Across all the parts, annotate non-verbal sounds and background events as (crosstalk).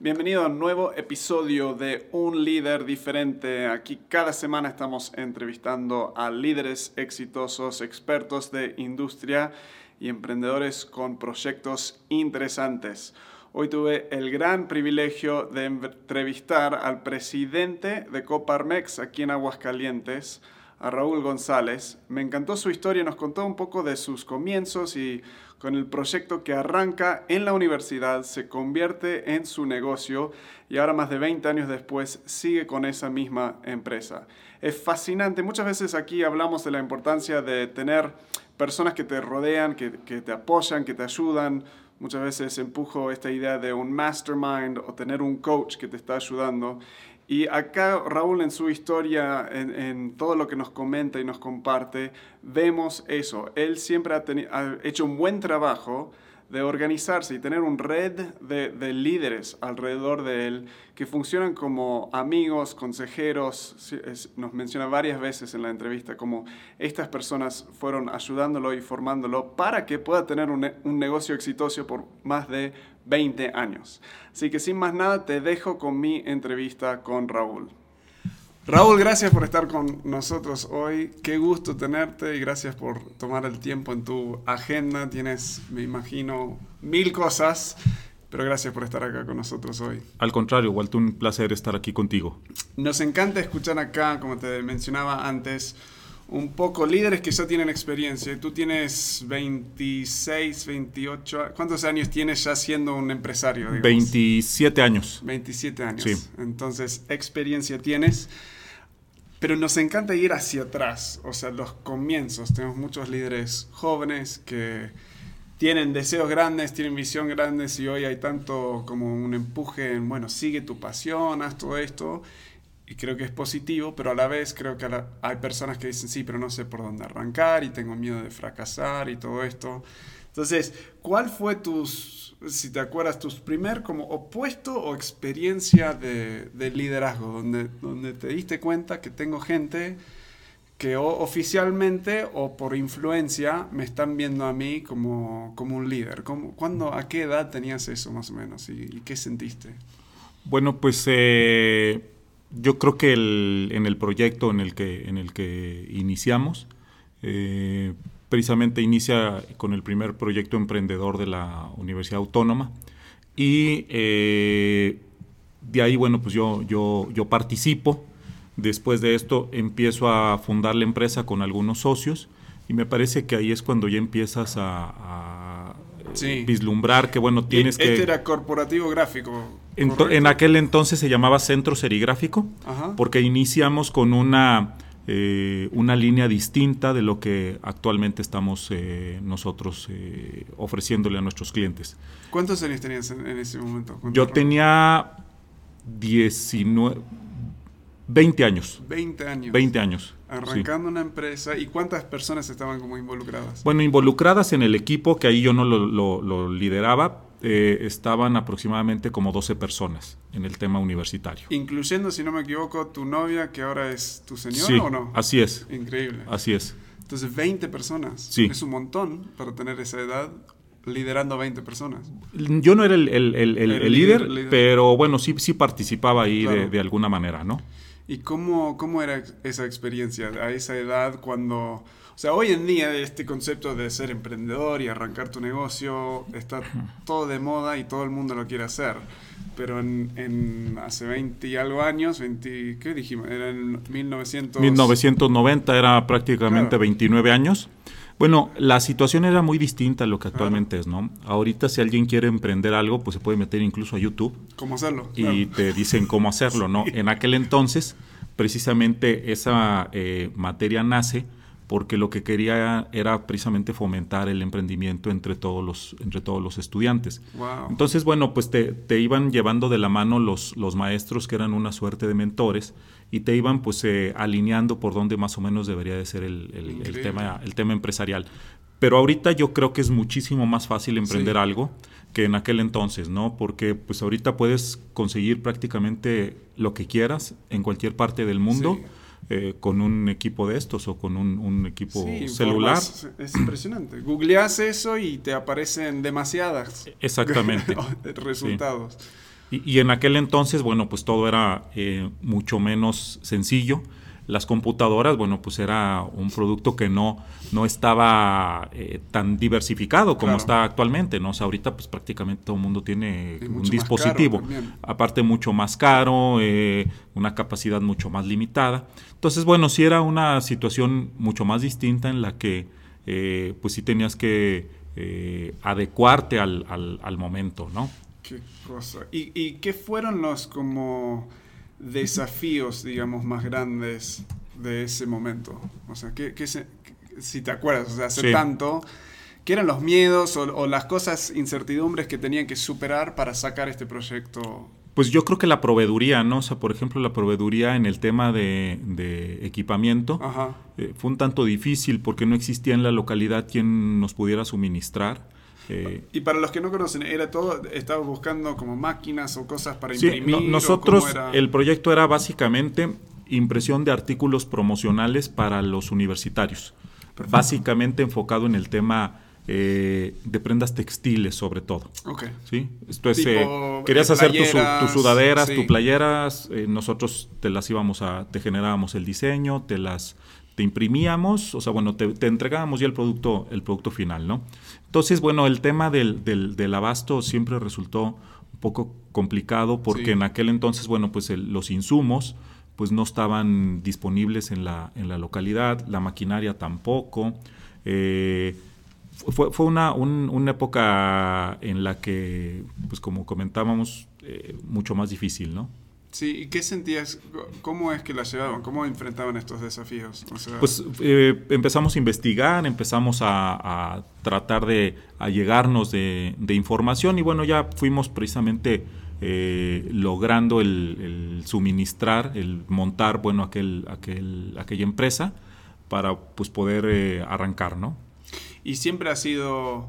Bienvenido a un nuevo episodio de Un líder diferente. Aquí cada semana estamos entrevistando a líderes exitosos, expertos de industria y emprendedores con proyectos interesantes. Hoy tuve el gran privilegio de entrevistar al presidente de Coparmex aquí en Aguascalientes, a Raúl González. Me encantó su historia, nos contó un poco de sus comienzos y con el proyecto que arranca en la universidad, se convierte en su negocio y ahora más de 20 años después sigue con esa misma empresa. Es fascinante, muchas veces aquí hablamos de la importancia de tener personas que te rodean, que, te apoyan, que te ayudan. Muchas veces empujo esta idea de un mastermind o tener un coach que te está ayudando. Y acá Raúl en su historia, en, todo lo que nos comenta y nos comparte, vemos eso. Él siempre ha, hecho un buen trabajo de organizarse y tener un red de, líderes alrededor de él que funcionan como amigos, consejeros. nos menciona varias veces en la entrevista como estas personas fueron ayudándolo y formándolo para que pueda tener un, un negocio exitoso por más de 20 años. Así que sin más nada, te dejo con mi entrevista con Raúl. Raúl, gracias por estar con nosotros hoy. Qué gusto tenerte y gracias por tomar el tiempo en tu agenda. Tienes, me imagino, mil cosas, pero gracias por estar acá con nosotros hoy. Al contrario, Walter, un placer estar aquí contigo. Nos encanta escuchar acá, como te mencionaba antes, un poco líderes que ya tienen experiencia. Tú tienes 26, 28, ¿cuántos años tienes ya siendo un empresario? 27 años. 27 años. Sí. Entonces, experiencia tienes. Pero nos encanta ir hacia atrás, o sea, los comienzos. Tenemos muchos líderes jóvenes que tienen deseos grandes, tienen visión grandes y hoy hay tanto como un empuje en, bueno, sigue tu pasión, haz todo esto y creo que es positivo, pero a la vez creo que hay personas que dicen, sí, pero no sé por dónde arrancar y tengo miedo de fracasar y todo esto. Entonces, ¿cuál fue tus, si te acuerdas, tus primer como opuesto o experiencia de, de liderazgo, donde, te diste cuenta que tengo gente que oficialmente o por influencia me están viendo a mí como, como un líder? ¿Cómo, ¿cuándo, ¿A qué edad tenías eso más o menos y, qué sentiste? Bueno, pues... Eh yo creo que en el proyecto en el que, en el que iniciamos, eh, precisamente inicia con el primer proyecto emprendedor de la Universidad Autónoma y eh, de ahí, bueno, pues yo, yo, yo participo. Después de esto empiezo a fundar la empresa con algunos socios y me parece que ahí es cuando ya empiezas a, vislumbrar que, bueno, tienes este que... Este era corporativo gráfico. En, aquel entonces se llamaba Centro Serigráfico, porque iniciamos con una, eh, una línea distinta de lo que actualmente estamos eh, nosotros eh, ofreciéndole a nuestros clientes. ¿Cuántos años tenías en, ese momento? Yo tenía 19, 20 años. 20 años. 20 años. Arrancando una empresa. ¿Y cuántas personas estaban como involucradas? Bueno, involucradas en el equipo, que ahí yo no lo lideraba, eh, estaban aproximadamente como 12 personas en el tema universitario. Incluyendo, si no me equivoco, tu novia, que ahora es tu señora o no? Así es. Increíble. Así es. Entonces, 20 personas. Sí. Es un montón para tener esa edad liderando 20 personas. Yo no era el, el, líder, pero bueno, sí, sí participaba ahí de, de, alguna manera, ¿no? ¿Y cómo, cómo era esa experiencia a esa edad cuando o sea, hoy en día este concepto de ser emprendedor y arrancar tu negocio está todo de moda y todo el mundo lo quiere hacer. Pero en, hace 20 y algo años, 20, ¿qué dijimos? Era en 1900... 1990 era prácticamente 29 años. Bueno, la situación era muy distinta a lo que actualmente es, ¿no? Ahorita si alguien quiere emprender algo, pues se puede meter incluso a YouTube. ¿Cómo hacerlo? Y te dicen cómo hacerlo, ¿no? En aquel entonces, precisamente esa eh, materia nace porque lo que quería era precisamente fomentar el emprendimiento entre todos los, entre todos los estudiantes. Entonces, bueno, pues te, iban llevando de la mano los, los maestros que eran una suerte de mentores y te iban pues eh, alineando por dónde más o menos debería de ser el, tema, el tema empresarial. Pero ahorita yo creo que es muchísimo más fácil emprender algo que en aquel entonces, ¿no? Porque pues ahorita puedes conseguir prácticamente lo que quieras en cualquier parte del mundo. Eh, con un equipo de estos o con un, equipo celular. es impresionante. Googleas eso y te aparecen demasiadas Exactamente. (laughs) resultados. Y, en aquel entonces, bueno, pues todo era eh, mucho menos sencillo las computadoras, bueno, pues era un producto que no, no estaba eh, tan diversificado como está actualmente, ¿no? O sea, ahorita pues prácticamente todo el mundo tiene un dispositivo, aparte mucho más caro, eh, una capacidad mucho más limitada. Entonces, bueno, sí era una situación mucho más distinta en la que eh, pues sí tenías que adecuarte al, al, momento, ¿no? Qué cosa. ¿Y, ¿Y qué fueron los como desafíos, digamos, más grandes de ese momento? O sea, ¿qué, si te acuerdas, o sea, hace tanto, ¿qué eran los miedos o, las cosas, incertidumbres que tenían que superar para sacar este proyecto? Pues yo creo que la proveeduría, ¿no? O sea, por ejemplo, la proveeduría en el tema de, equipamiento eh, fue un tanto difícil porque no existía en la localidad quien nos pudiera suministrar. Eh, y para los que no conocen, ¿era todo, estaba buscando como máquinas o cosas para imprimir? nosotros, el proyecto era básicamente impresión de artículos promocionales para los universitarios, básicamente enfocado en el tema eh, de prendas textiles sobre todo. Okay. ¿sí? Esto es, eh, querías hacer tus, sudaderas, tus playeras, nosotros te las íbamos a, te generábamos el diseño, te las te imprimíamos, o sea, bueno, te, entregábamos ya el producto, el producto final, ¿no? Entonces, bueno, el tema del, del, abasto siempre resultó un poco complicado porque en aquel entonces, bueno, pues los insumos pues no estaban disponibles en la, en la localidad, la maquinaria tampoco. Eh, fue, fue una, una, época en la que, pues como comentábamos, eh, mucho más difícil, ¿no? Sí, ¿y qué sentías? ¿Cómo es que la llevaban? ¿Cómo enfrentaban estos desafíos? pues eh, empezamos a investigar, empezamos a, tratar de allegarnos de, de, información y bueno, ya fuimos precisamente eh, logrando el, suministrar, el montar, bueno, aquel, aquel, aquella empresa para pues poder eh, arrancar, ¿no? Y siempre ha sido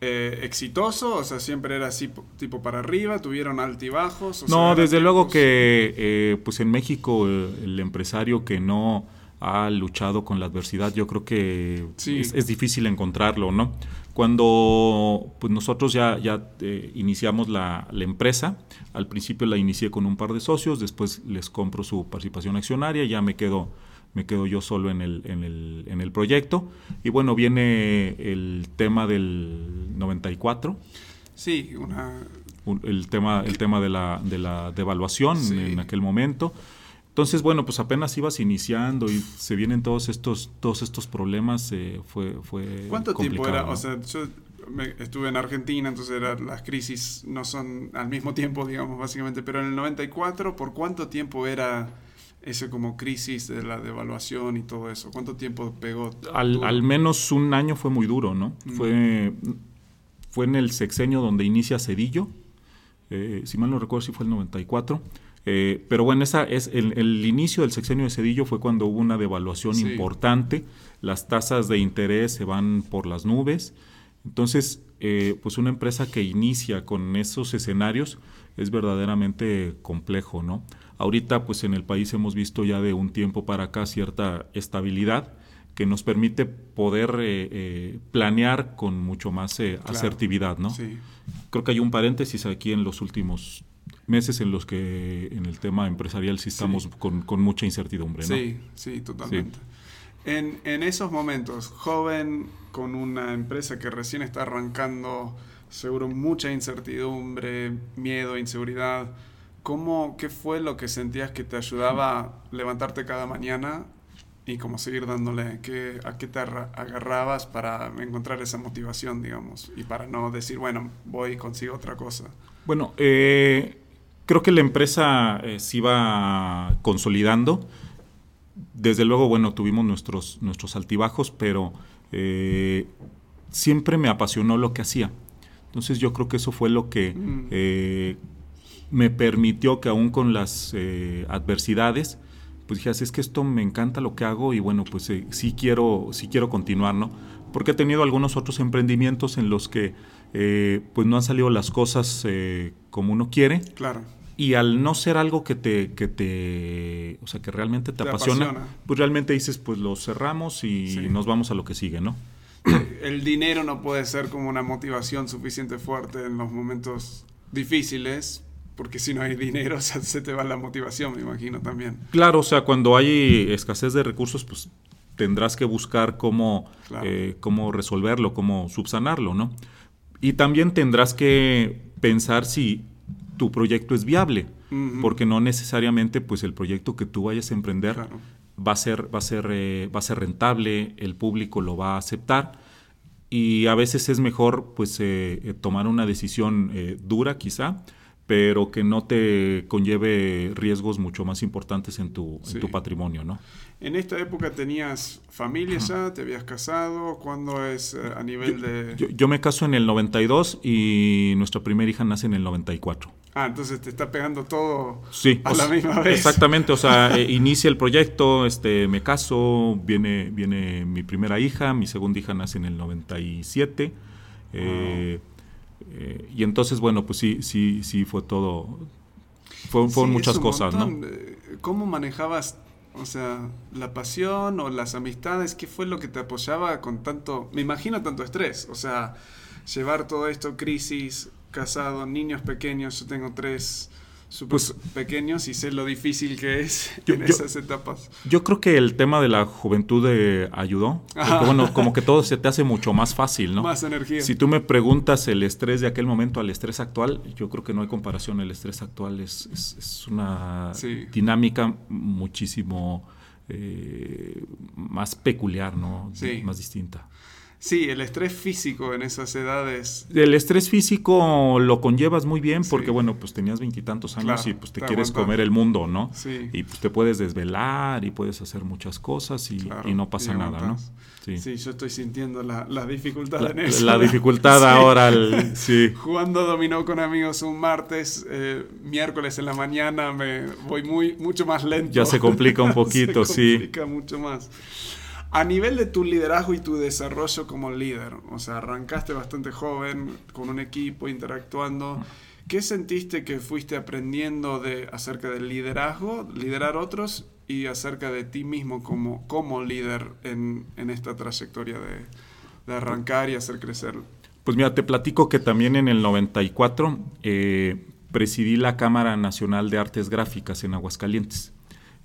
eh, exitoso? O sea, siempre era así tipo para arriba, tuvieron altibajos. no, desde luego que eh, pues en México el, empresario que no ha luchado con la adversidad, yo creo que es, difícil encontrarlo, ¿no? Cuando pues nosotros ya, ya eh, iniciamos la, la, empresa, al principio la inicié con un par de socios, después les compro su participación accionaria, ya me quedo me quedo yo solo en el, en el, en el proyecto. Y bueno, viene el tema del 94. Sí, una... El tema, el tema de la, de la devaluación en aquel momento. Entonces, bueno, pues apenas ibas iniciando y se vienen todos estos, todos estos problemas, eh, fue, fue ¿Cuánto tiempo era? O sea, yo estuve en Argentina, entonces era, las crisis no son al mismo tiempo, digamos, básicamente, pero en el 94, ¿por cuánto tiempo era ese como crisis de la devaluación y todo eso? ¿Cuánto tiempo pegó? Al, menos un año fue muy duro, ¿no? Mm. Fue, fue en el sexenio donde inicia Cedillo, eh, si mal no recuerdo si fue el 94. Eh, pero bueno, esa es el, inicio del sexenio de Cedillo fue cuando hubo una devaluación importante, las tasas de interés se van por las nubes. Entonces, eh, pues una empresa que inicia con esos escenarios es verdaderamente complejo, ¿no? Ahorita pues en el país hemos visto ya de un tiempo para acá cierta estabilidad que nos permite poder eh, eh, planear con mucho más eh, asertividad, ¿no? Sí. Creo que hay un paréntesis aquí en los últimos meses en los que en el tema empresarial sí estamos Con, mucha incertidumbre, ¿no? Sí, sí, totalmente. En, en esos momentos, joven, con una empresa que recién está arrancando, seguro mucha incertidumbre, miedo, inseguridad, ¿Cómo, ¿Qué fue lo que sentías que te ayudaba a levantarte cada mañana y cómo seguir dándole? ¿Qué, ¿A qué te agarrabas para encontrar esa motivación, digamos? Y para no decir, bueno, voy y consigo otra cosa. Bueno, eh, creo que la empresa eh, se iba consolidando. Desde luego, bueno, tuvimos nuestros, nuestros altibajos, pero eh, siempre me apasionó lo que hacía. Entonces yo creo que eso fue lo que mm me permitió que aún con las eh, adversidades, pues dije, así es que esto me encanta lo que hago y bueno, pues eh, sí, quiero, sí quiero continuar, ¿no? Porque he tenido algunos otros emprendimientos en los que eh, pues no han salido las cosas como uno quiere. Claro. Y al no ser algo que te, que te, o sea, que realmente te, apasiona, pues realmente dices, pues lo cerramos y nos vamos a lo que sigue, ¿no? (clears throat) El dinero no puede ser como una motivación suficiente fuerte en los momentos difíciles, porque si no hay dinero (laughs) se te va la motivación, me imagino también. Claro, o sea, cuando hay escasez de recursos, pues tendrás que buscar cómo, eh, cómo resolverlo, cómo subsanarlo, ¿no? Y también tendrás que pensar si tu proyecto es viable, porque no necesariamente pues el proyecto que tú vayas a emprender va a ser va a ser eh, va a ser rentable, el público lo va a aceptar y a veces es mejor pues eh, tomar una decisión dura quizá pero que no te conlleve riesgos mucho más importantes en tu, en tu patrimonio, ¿no? En esta época tenías familia ya, te habías casado, ¿cuándo es eh, a nivel de...? Yo, me caso en el 92 y nuestra primera hija nace en el 94. Ah, entonces te está pegando todo a la misma vez. Exactamente, o sea, (laughs) eh, inicia el proyecto, este, me caso, viene, viene mi primera hija, mi segunda hija nace en el 97. Eh, eh, y entonces, bueno, pues sí, sí, sí fue todo. fueron muchas cosas, ¿no? ¿Cómo manejabas, o sea, la pasión o las amistades? ¿Qué fue lo que te apoyaba con tanto, me imagino tanto estrés? O sea, llevar todo esto, crisis, casado, niños pequeños, yo tengo tres súper pues, pequeños y sé lo difícil que es en esas etapas. Yo creo que el tema de la juventud eh, ayudó. Porque, bueno, como que todo se te hace mucho más fácil, ¿no? Más energía. Si tú me preguntas el estrés de aquel momento al estrés actual, yo creo que no hay comparación. El estrés actual es, es, una dinámica muchísimo eh, más peculiar, ¿no? Más distinta. Sí, el estrés físico en esas edades. El estrés físico lo conllevas muy bien porque, bueno, pues tenías veintitantos años y pues te, quieres comer el mundo, ¿no? Sí. Y pues te puedes desvelar y puedes hacer muchas cosas y, no pasa nada, ¿no? Sí. yo estoy sintiendo la, dificultad en eso. La dificultad (laughs) ahora, sí. (laughs) Jugando dominó con amigos un martes, eh, miércoles en la mañana me voy muy mucho más lento. Ya se complica un (laughs) poquito, se complica mucho más. A nivel de tu liderazgo y tu desarrollo como líder, o sea, arrancaste bastante joven, con un equipo, interactuando. ¿Qué sentiste que fuiste aprendiendo de, acerca del liderazgo, liderar otros y acerca de ti mismo como, como líder en, en esta trayectoria de, de, arrancar y hacer crecer? Pues mira, te platico que también en el 94 eh, presidí la Cámara Nacional de Artes Gráficas en Aguascalientes.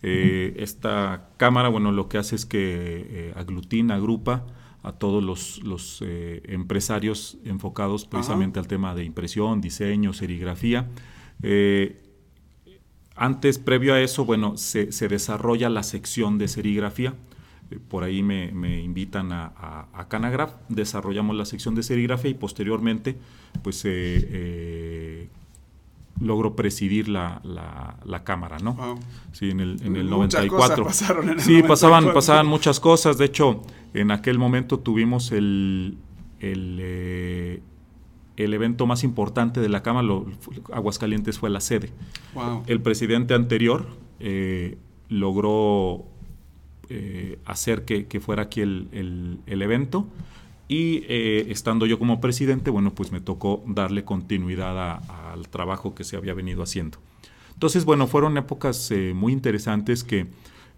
Eh, esta cámara, bueno, lo que hace es que eh, aglutina, agrupa a todos los, eh, empresarios enfocados precisamente al tema de impresión, diseño, serigrafía. antes, previo a eso, bueno, se, desarrolla la sección de serigrafía. por ahí me, invitan a, a, Canagraph, desarrollamos la sección de serigrafía y posteriormente, pues logró presidir la, la, Cámara, ¿no? Sí, en el, en el 94. sí, Pasaban, pasaban muchas cosas. De hecho, en aquel momento tuvimos el, el, eh, el evento más importante de la Cámara. Aguascalientes fue la sede. El presidente anterior eh, logró eh, hacer que, que, fuera aquí el, el, el evento y eh, estando yo como presidente, bueno, pues me tocó darle continuidad al trabajo que se había venido haciendo. Entonces, bueno, fueron épocas eh, muy interesantes que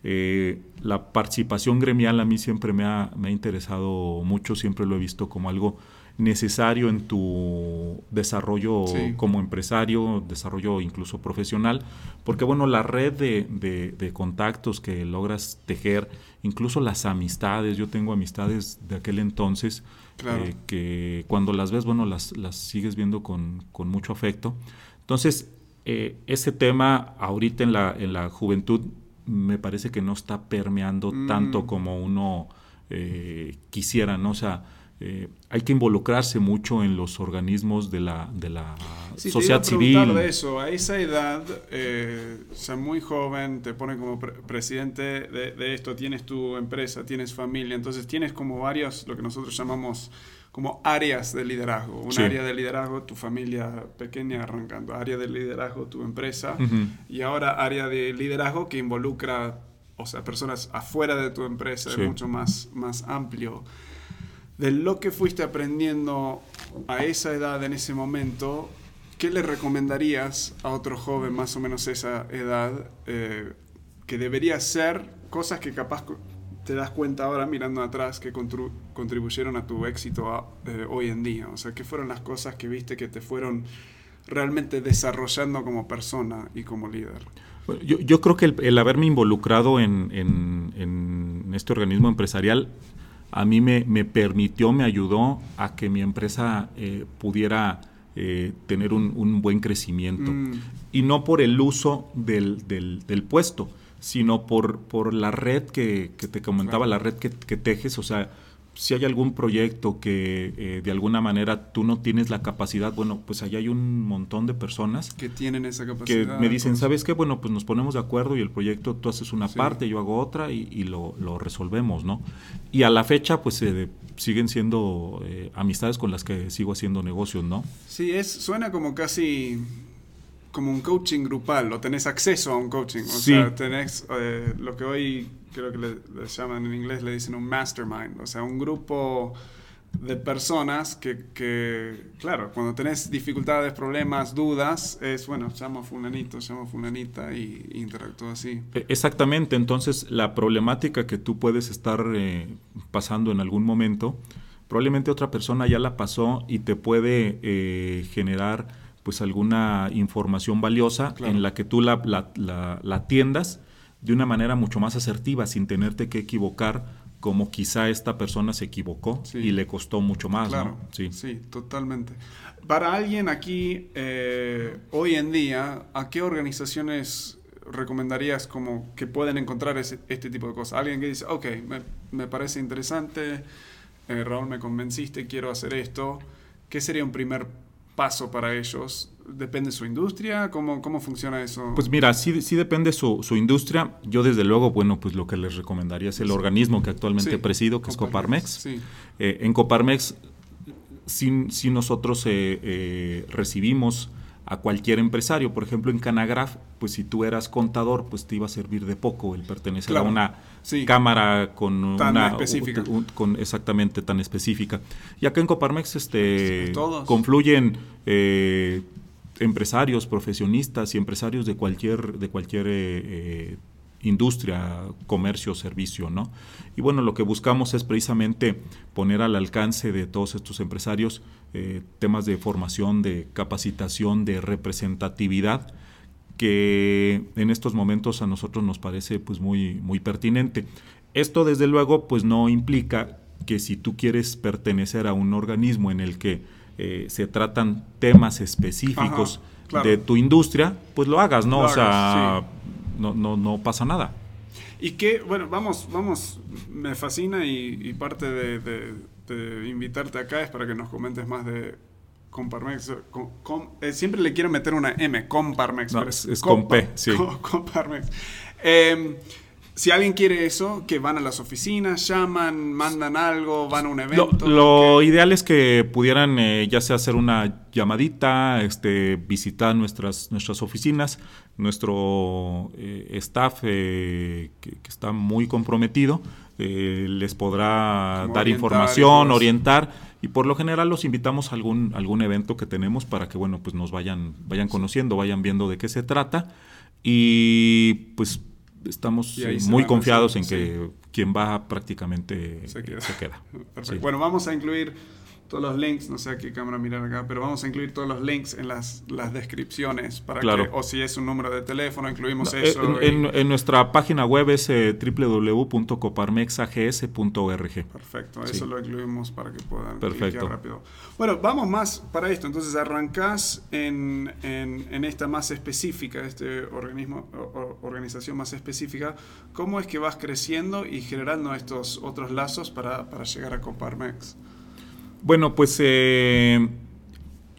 eh, la participación gremial a mí siempre me ha, me ha interesado mucho, siempre lo he visto como algo necesario en tu desarrollo como empresario, desarrollo incluso profesional, porque bueno, la red de, contactos que logras tejer, incluso las amistades, yo tengo amistades de aquel entonces eh, que cuando las ves, bueno, las, las sigues viendo con, mucho afecto. Entonces, eh, ese tema ahorita en la, en la juventud me parece que no está permeando tanto mm. como uno eh, quisiera, ¿no? O sea, eh, hay que involucrarse mucho en los organismos de la, de la sociedad te civil. de eso, a esa edad, eh, muy joven, te ponen como presidente de, esto, tienes tu empresa, tienes familia, entonces tienes como varios, lo que nosotros llamamos como áreas de liderazgo. Un área de liderazgo, tu familia pequeña arrancando, área de liderazgo, tu empresa, y ahora área de liderazgo que involucra, o sea, personas afuera de tu empresa, es mucho más, más amplio de lo que fuiste aprendiendo a esa edad, en ese momento, ¿qué le recomendarías a otro joven más o menos esa edad eh, que debería ser cosas que capaz te das cuenta ahora mirando atrás que contribuyeron a tu éxito eh, hoy en día? O sea, ¿qué fueron las cosas que viste que te fueron realmente desarrollando como persona y como líder? Yo, creo que el, haberme involucrado en, este organismo empresarial a mí me, me, permitió, me ayudó a que mi empresa eh, pudiera eh, tener un, un, buen crecimiento. Mm. Y no por el uso del, del, del puesto, sino por, por la red que, que te comentaba, la red que, que, tejes, o sea, si hay algún proyecto que eh, de alguna manera tú no tienes la capacidad, bueno, pues allá hay un montón de personas que tienen esa capacidad. Que me dicen, ¿sabes qué? Bueno, pues nos ponemos de acuerdo y el proyecto tú haces una parte, yo hago otra y, lo, lo, resolvemos, ¿no? Y a la fecha, pues eh, siguen siendo eh, amistades con las que sigo haciendo negocios, ¿no? Sí, es, suena como casi como un coaching grupal, o tenés acceso a un coaching, o sea, tenés lo que hoy creo que le, llaman en inglés, le dicen un mastermind, o sea, un grupo de personas que, que, claro, cuando tenés dificultades, problemas, dudas, es, bueno, llamo a fulanito, llamo a fulanita y, interactúo así. E, exactamente, entonces la problemática que tú puedes estar eh, pasando en algún momento, probablemente otra persona ya la pasó y te puede eh, generar pues alguna información valiosa en la que tú la, la, la, la atiendas de una manera mucho más asertiva, sin tenerte que equivocar como quizá esta persona se equivocó y le costó mucho más. Claro, sí. sí, totalmente. Para alguien aquí, eh, hoy en día, ¿a qué organizaciones recomendarías como que pueden encontrar este tipo de cosas? Alguien que dice, ok, me, parece interesante, eh, Raúl, me convenciste, quiero hacer esto. ¿Qué sería un primer paso para ellos? ¿Depende de su industria? ¿Cómo, cómo funciona eso? Pues mira, sí, sí depende su, su industria. Yo desde luego, bueno, pues lo que les recomendaría es el organismo que actualmente presido, que es Coparmex. Eh, en Coparmex, si, nosotros eh, eh, recibimos a cualquier empresario. Por ejemplo, en Canagraf, pues si tú eras contador, pues te iba a servir de poco el pertenecer a una cámara con una específica. con exactamente tan específica. Y acá en Coparmex este confluyen eh, empresarios, profesionistas y empresarios de cualquier de cualquier eh, eh, industria, comercio, servicio, ¿no? Y bueno, lo que buscamos es precisamente poner al alcance de todos estos empresarios eh, temas de formación, de capacitación, de representatividad, que en estos momentos a nosotros nos parece pues muy, muy pertinente. Esto desde luego pues no implica que si tú quieres pertenecer a un organismo en el que eh, se tratan temas específicos de tu industria, pues lo hagas, ¿no? o sea, no, no, no pasa nada. Y que, bueno, vamos, vamos, me fascina y, parte de, invitarte acá es para que nos comentes más de Comparmex. Eh, siempre le quiero meter una M, Comparmex. es, con P, sí. Comparmex. Eh, si alguien quiere eso, que van a las oficinas, llaman, mandan algo, van a un evento. Lo, ideal es que pudieran eh, ya sea hacer una llamadita, este, visitar nuestras, nuestras oficinas. Nuestro eh, staff, eh, que, está muy comprometido, les podrá dar información, orientar. Y por lo general los invitamos a algún, algún evento que tenemos para que bueno, pues nos vayan, vayan conociendo, vayan viendo de qué se trata. Y pues estamos muy confiados en que quien va prácticamente se queda. (laughs) Bueno, vamos a incluir todos los links, no sé a qué cámara mirar acá, pero vamos a incluir todos los links en las, las descripciones para que, o si es un número de teléfono, incluimos eso. En, nuestra página web es eh, www.coparmexags.org. Perfecto, eso lo incluimos para que puedan Perfecto. rápido. Bueno, vamos más para esto, entonces arrancás en, en, esta más específica, este organismo, organización más específica, ¿cómo es que vas creciendo y generando estos otros lazos para, para llegar a Coparmex? Bueno, pues eh,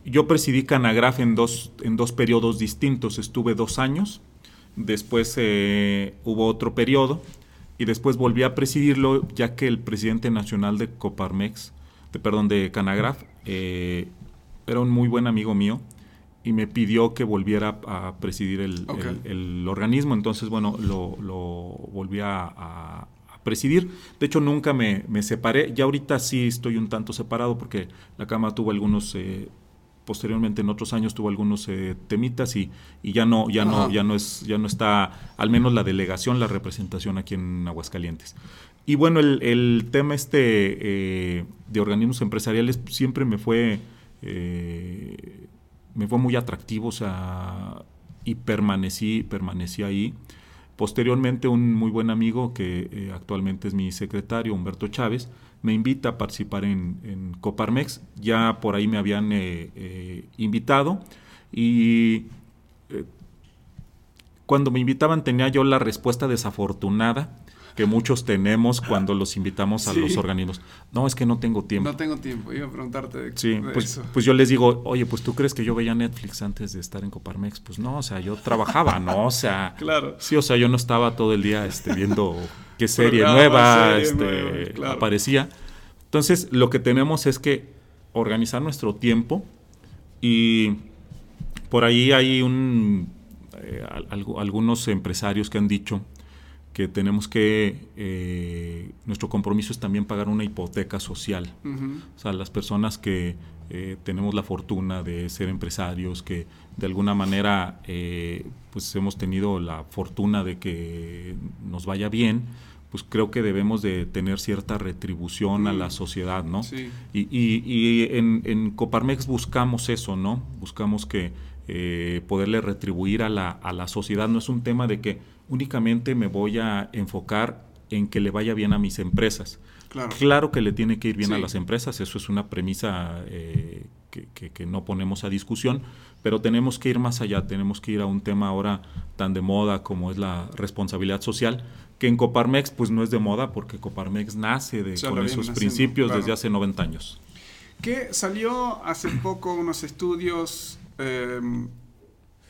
yo presidí Canagraf en dos, en dos periodos distintos. Estuve dos años, después eh, hubo otro periodo y después volví a presidirlo ya que el presidente nacional de Coparmex, de, perdón, de Canagraf, eh, era un muy buen amigo mío y me pidió que volviera a presidir el, organismo. Entonces, bueno, lo, volví a, presidir. De hecho, nunca me, separé. Ya ahorita sí estoy un tanto separado porque la Cámara tuvo algunos, eh, posteriormente en otros años tuvo algunos eh, temitas y, y, ya no, ya no, ya no es, ya no está, al menos la delegación, la representación aquí en Aguascalientes. Y bueno, el, tema este eh, de organismos empresariales siempre me fue me fue muy atractivo, o sea, y permanecí, permanecí ahí. Posteriormente, un muy buen amigo, que eh, actualmente es mi secretario, Humberto Chávez, me invita a participar en, Coparmex. Ya por ahí me habían eh, eh, invitado y cuando me invitaban tenía yo la respuesta desafortunada que muchos tenemos cuando los invitamos a los organismos. No, es que no tengo tiempo. No tengo tiempo, iba a preguntarte. sí, pues, pues, yo les digo, oye, pues tú crees que yo veía Netflix antes de estar en Coparmex. Pues no, o sea, yo trabajaba, ¿no? O sea, (laughs) claro. sí, o sea, yo no estaba todo el día este, viendo (laughs) qué serie nueva este, aparecía. Entonces, lo que tenemos es que organizar nuestro tiempo y por ahí hay un, eh, algunos empresarios que han dicho que tenemos que, eh, nuestro compromiso es también pagar una hipoteca social. O sea, las personas que eh, tenemos la fortuna de ser empresarios, que de alguna manera eh, pues hemos tenido la fortuna de que nos vaya bien, pues creo que debemos de tener cierta retribución a la mm. sociedad, ¿no? Sí. Y, y, en, en, Coparmex buscamos eso, ¿no? Buscamos que poderle retribuir a la, a la sociedad. No es un tema de que únicamente me voy a enfocar en que le vaya bien a mis empresas. Claro, que le tiene que ir bien a las empresas, eso es una premisa eh, que, no ponemos a discusión, pero tenemos que ir más allá, tenemos que ir a un tema ahora tan de moda como es la responsabilidad social, que en Coparmex pues no es de moda porque Coparmex nace de, con esos principios desde hace 90 años. Que salió hace poco unos estudios... Eh,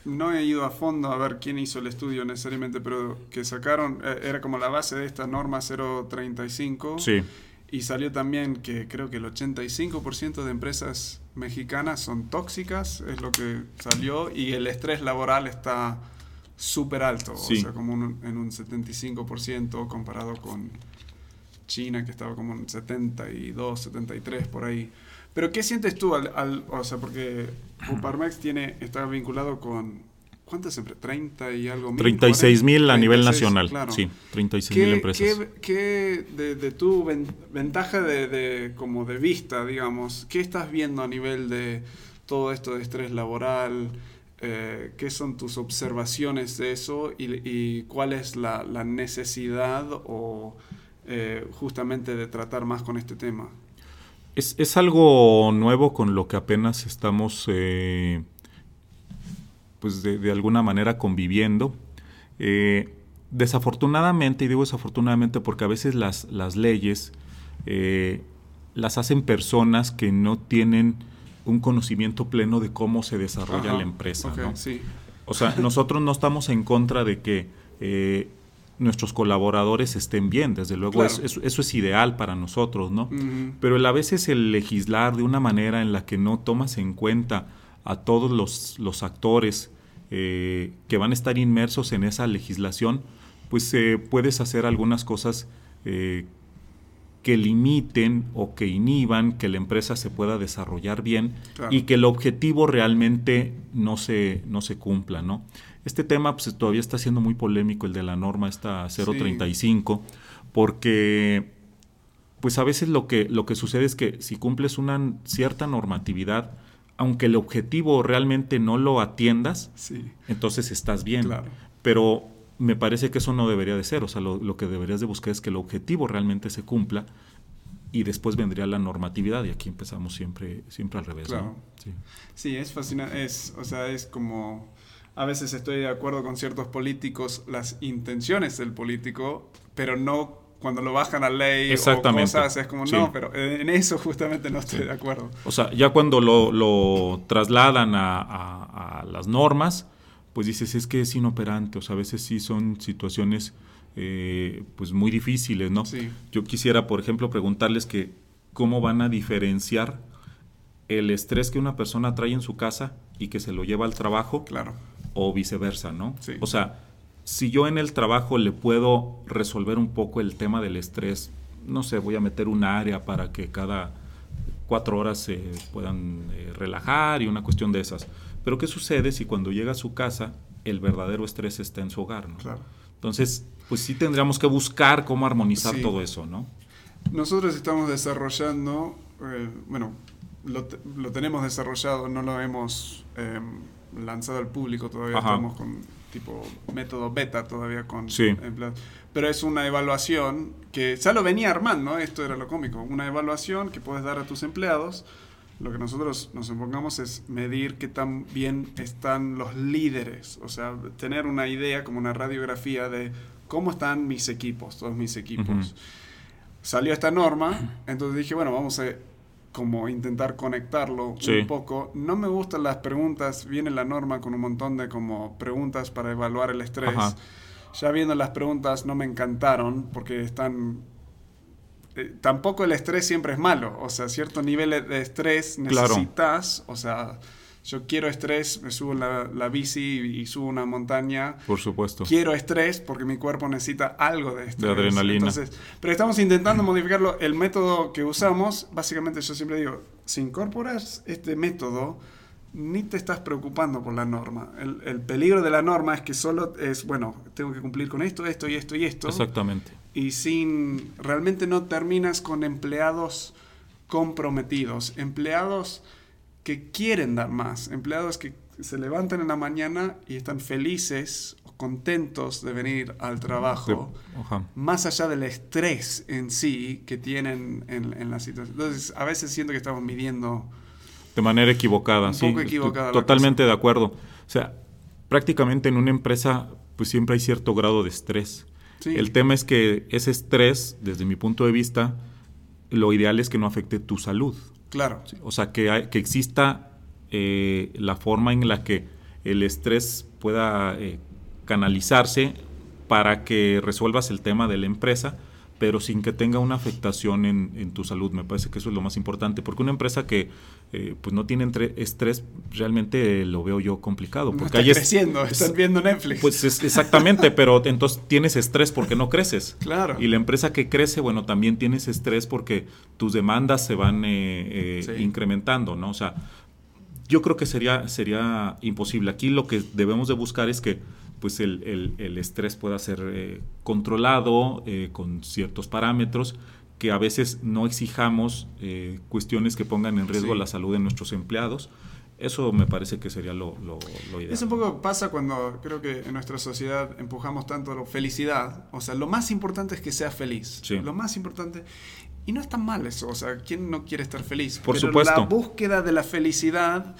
no he ido a fondo a ver quién hizo el estudio necesariamente, pero que sacaron, eh, era como la base de esta norma 035. Sí. Y salió también que creo que el 85% de empresas mexicanas son tóxicas, es lo que salió, y el estrés laboral está súper alto, o sea, como en un 75% comparado con China, que estaba como en 72, 73 por ahí. Pero ¿qué sientes tú al, o sea, porque Uparmex tiene, está vinculado con, ¿cuántas empresas? 30 y algo mil. 36 mil a nivel nacional, sí, 36 mil empresas. ¿Qué, qué de, tu ventaja de, como de vista, digamos, qué estás viendo a nivel de todo esto de estrés laboral? Eh, ¿Qué son tus observaciones de eso y, cuál es la, necesidad o eh, justamente de tratar más con este tema? Es, algo nuevo con lo que apenas estamos, eh, pues de, alguna manera conviviendo. Eh, desafortunadamente, y digo desafortunadamente porque a veces las, las leyes eh, las hacen personas que no tienen un conocimiento pleno de cómo se desarrolla la empresa. O sea, nosotros no estamos en contra de que nuestros colaboradores estén bien, desde luego eso, es ideal para nosotros, ¿no? Pero a veces el legislar de una manera en la que no tomas en cuenta a todos los, actores eh, que van a estar inmersos en esa legislación, pues eh, puedes hacer algunas cosas eh, que limiten o que inhiban que la empresa se pueda desarrollar bien y que el objetivo realmente no se, no se cumpla, ¿no? Este tema pues, todavía está siendo muy polémico, el de la norma esta 035, porque pues a veces lo que, lo que sucede es que si cumples una cierta normatividad, aunque el objetivo realmente no lo atiendas, entonces estás bien. Pero me parece que eso no debería de ser, o sea, lo, que deberías de buscar es que el objetivo realmente se cumpla y después vendría la normatividad y aquí empezamos siempre siempre al revés. Sí. sí. es fascinante, es, o sea, es como a veces estoy de acuerdo con ciertos políticos, las intenciones del político, pero no cuando lo bajan a ley o cosas, es como, no, pero en eso justamente no estoy de acuerdo. O sea, ya cuando lo, trasladan a, las normas, pues dices, es que es inoperante, o sea, a veces sí son situaciones eh, pues muy difíciles, ¿no? Yo quisiera, por ejemplo, preguntarles que cómo van a diferenciar el estrés que una persona trae en su casa y que se lo lleva al trabajo. Claro o viceversa, ¿no? O sea, si yo en el trabajo le puedo resolver un poco el tema del estrés, no sé, voy a meter un área para que cada cuatro horas se puedan eh, relajar y una cuestión de esas. Pero ¿qué sucede si cuando llega a su casa el verdadero estrés está en su hogar? ¿no? Claro. Entonces, pues sí tendríamos que buscar cómo armonizar todo eso, ¿no? Nosotros estamos desarrollando, eh, bueno, lo, lo, tenemos desarrollado, no lo hemos em, lanzado al público todavía, estamos con tipo método beta todavía con sí. empleados. Pero es una evaluación que ya lo venía armando, esto era lo cómico, una evaluación que puedes dar a tus empleados. Lo que nosotros nos enfocamos es medir qué tan bien están los líderes, o sea, tener una idea como una radiografía de cómo están mis equipos, todos mis equipos. Salió esta norma, entonces dije, bueno, vamos a como intentar conectarlo un poco. No me gustan las preguntas, viene la norma con un montón de como preguntas para evaluar el estrés. Ya viendo las preguntas no me encantaron porque están... Eh, tampoco el estrés siempre es malo, o sea, cierto nivel de estrés necesitas, o sea, yo quiero estrés, me subo la, la bici y, subo una montaña. Por supuesto. Quiero estrés porque mi cuerpo necesita algo de estrés. De adrenalina. Entonces, pero estamos intentando modificarlo. El método que usamos, básicamente yo siempre digo, si incorporas este método, ni te estás preocupando por la norma. El, el, peligro de la norma es que solo es, bueno, tengo que cumplir con esto, esto y esto y esto. Exactamente. Y sin, realmente no terminas con empleados comprometidos, empleados que quieren dar más, empleados que se levantan en la mañana y están felices o contentos de venir al trabajo, más allá del estrés en sí que tienen en, la situación. Entonces, a veces siento que estamos midiendo... De manera equivocada, un sí. Poco equivocada totalmente de acuerdo. O sea, prácticamente en una empresa, pues siempre hay cierto grado de estrés. El tema es que ese estrés, desde mi punto de vista, lo ideal es que no afecte tu salud. Claro. O sea, que, que exista eh, la forma en la que el estrés pueda eh, canalizarse para que resuelvas el tema de la empresa pero sin que tenga una afectación en, tu salud. Me parece que eso es lo más importante, porque una empresa que eh, pues no tiene estrés, realmente lo veo yo complicado. Porque no está creciendo, están viendo Netflix. Pues exactamente, pero entonces tienes estrés porque no creces. (laughs) Claro. Y la empresa que crece, bueno, también tienes estrés porque tus demandas se van eh, eh, incrementando, ¿no? O sea, yo creo que sería, sería imposible. Aquí lo que debemos de buscar es que pues el, el, estrés pueda ser eh, controlado eh, con ciertos parámetros, que a veces no exijamos eh, cuestiones que pongan en riesgo la salud de nuestros empleados. Eso me parece que sería lo, lo, ideal. Es un poco pasa cuando creo que en nuestra sociedad empujamos tanto la felicidad. O sea, lo más importante es que seas feliz. Lo más importante. Y no es tan mal eso. O sea, ¿quién no quiere estar feliz? Por supuesto. La búsqueda de la felicidad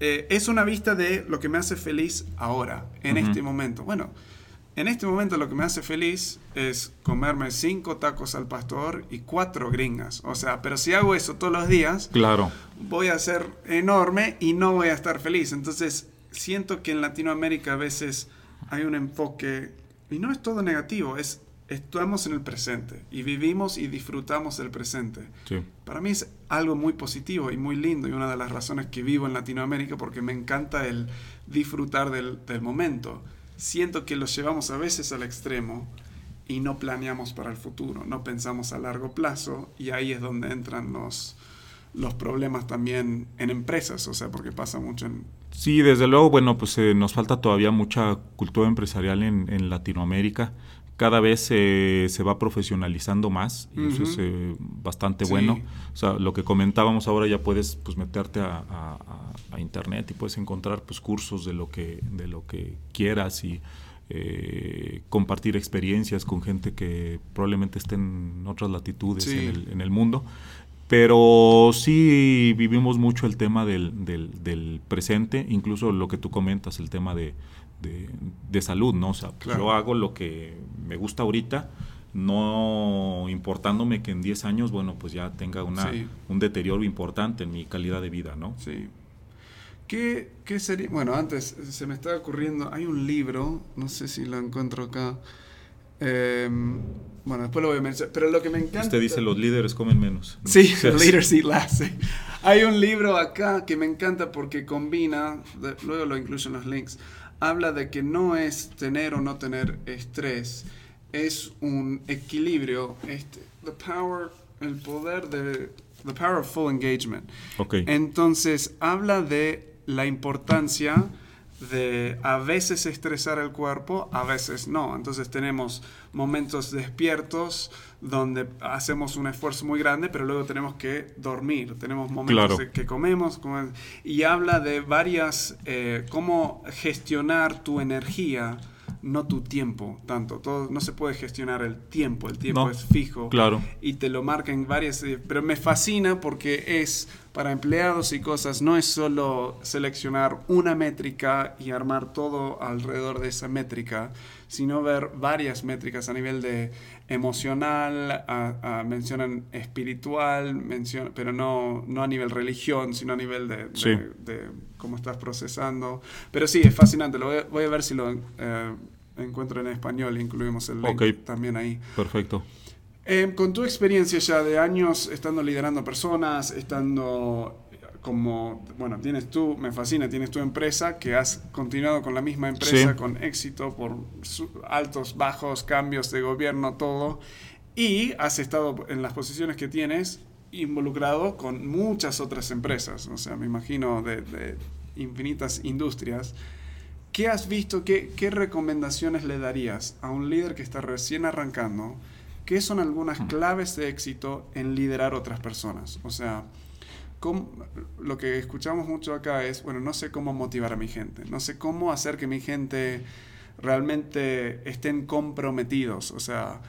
eh, es una vista de lo que me hace feliz ahora, en este momento. Bueno, en este momento lo que me hace feliz es comerme cinco tacos al pastor y cuatro gringas. O sea, pero si hago eso todos los días, claro. voy a ser enorme y no voy a estar feliz. Entonces, siento que en Latinoamérica a veces hay un enfoque, y no es todo negativo, es estamos en el presente y vivimos y disfrutamos del presente. Para mí es algo muy positivo y muy lindo y una de las razones que vivo en Latinoamérica porque me encanta el disfrutar del, del momento. Siento que lo llevamos a veces al extremo y no planeamos para el futuro, no pensamos a largo plazo y ahí es donde entran los, los problemas también en empresas, o sea, porque pasa mucho en... Sí, desde luego, bueno, pues eh, nos falta todavía mucha cultura empresarial en, en Latinoamérica cada vez se va profesionalizando más y eso es eh, bastante bueno. O sea, lo que comentábamos ahora ya puedes pues meterte a, internet y puedes encontrar pues cursos de lo que de lo que quieras y eh, compartir experiencias con gente que probablemente esté en otras latitudes en, el, en, el, mundo. Pero sí vivimos mucho el tema del, del, del presente, incluso lo que tú comentas, el tema de, de, salud, ¿no? O sea, yo hago lo que me gusta ahorita, no importándome que en 10 años, bueno, pues ya tenga una, un deterioro importante en mi calidad de vida, ¿no? Sí. ¿Qué, ¿Qué, sería? Bueno, antes se me está ocurriendo, hay un libro, no sé si lo encuentro acá. Em, bueno, después lo voy a mencionar, pero lo que me encanta... Usted dice los líderes comen menos. (laughs) Sí, los leaders eat less. Hay un libro acá que me encanta porque combina, luego lo incluyo en los links, habla de que no es tener o no tener estrés, es un equilibrio, este, the power, el poder de, the power of full engagement. Okay. Entonces habla de la importancia de a veces estresar el cuerpo, a veces no. Entonces tenemos momentos despiertos donde hacemos un esfuerzo muy grande, pero luego tenemos que dormir. Tenemos momentos que comemos. y habla de varias, eh, cómo gestionar tu energía no tu tiempo tanto. Todo, no se puede gestionar el tiempo, el tiempo es fijo. Claro. Y te lo marca en varias. Eh, pero me fascina porque es para empleados y cosas, no es solo seleccionar una métrica y armar todo alrededor de esa métrica, sino ver varias métricas a nivel de emocional, mencionan espiritual, mencionan, pero no, no a nivel religión, sino a nivel de, de, cómo estás procesando. Pero sí, es fascinante, lo voy, a ver si lo eh, encuentro en español, incluimos el link también ahí. Perfecto. Eh, con tu experiencia ya de años estando liderando personas, estando como, bueno, tienes tú, me fascina, tienes tu empresa, que has continuado con la misma empresa con éxito por altos, bajos, cambios de gobierno, todo, y has estado en las posiciones que tienes involucrado con muchas otras empresas, o sea, me imagino de, infinitas industrias. ¿Qué has visto, qué, qué recomendaciones le darías a un líder que está recién arrancando? ¿Qué son algunas claves de éxito en liderar otras personas? O sea, lo que escuchamos mucho acá es, bueno, no sé cómo motivar a mi gente, no sé cómo hacer que mi gente realmente estén comprometidos, o sea,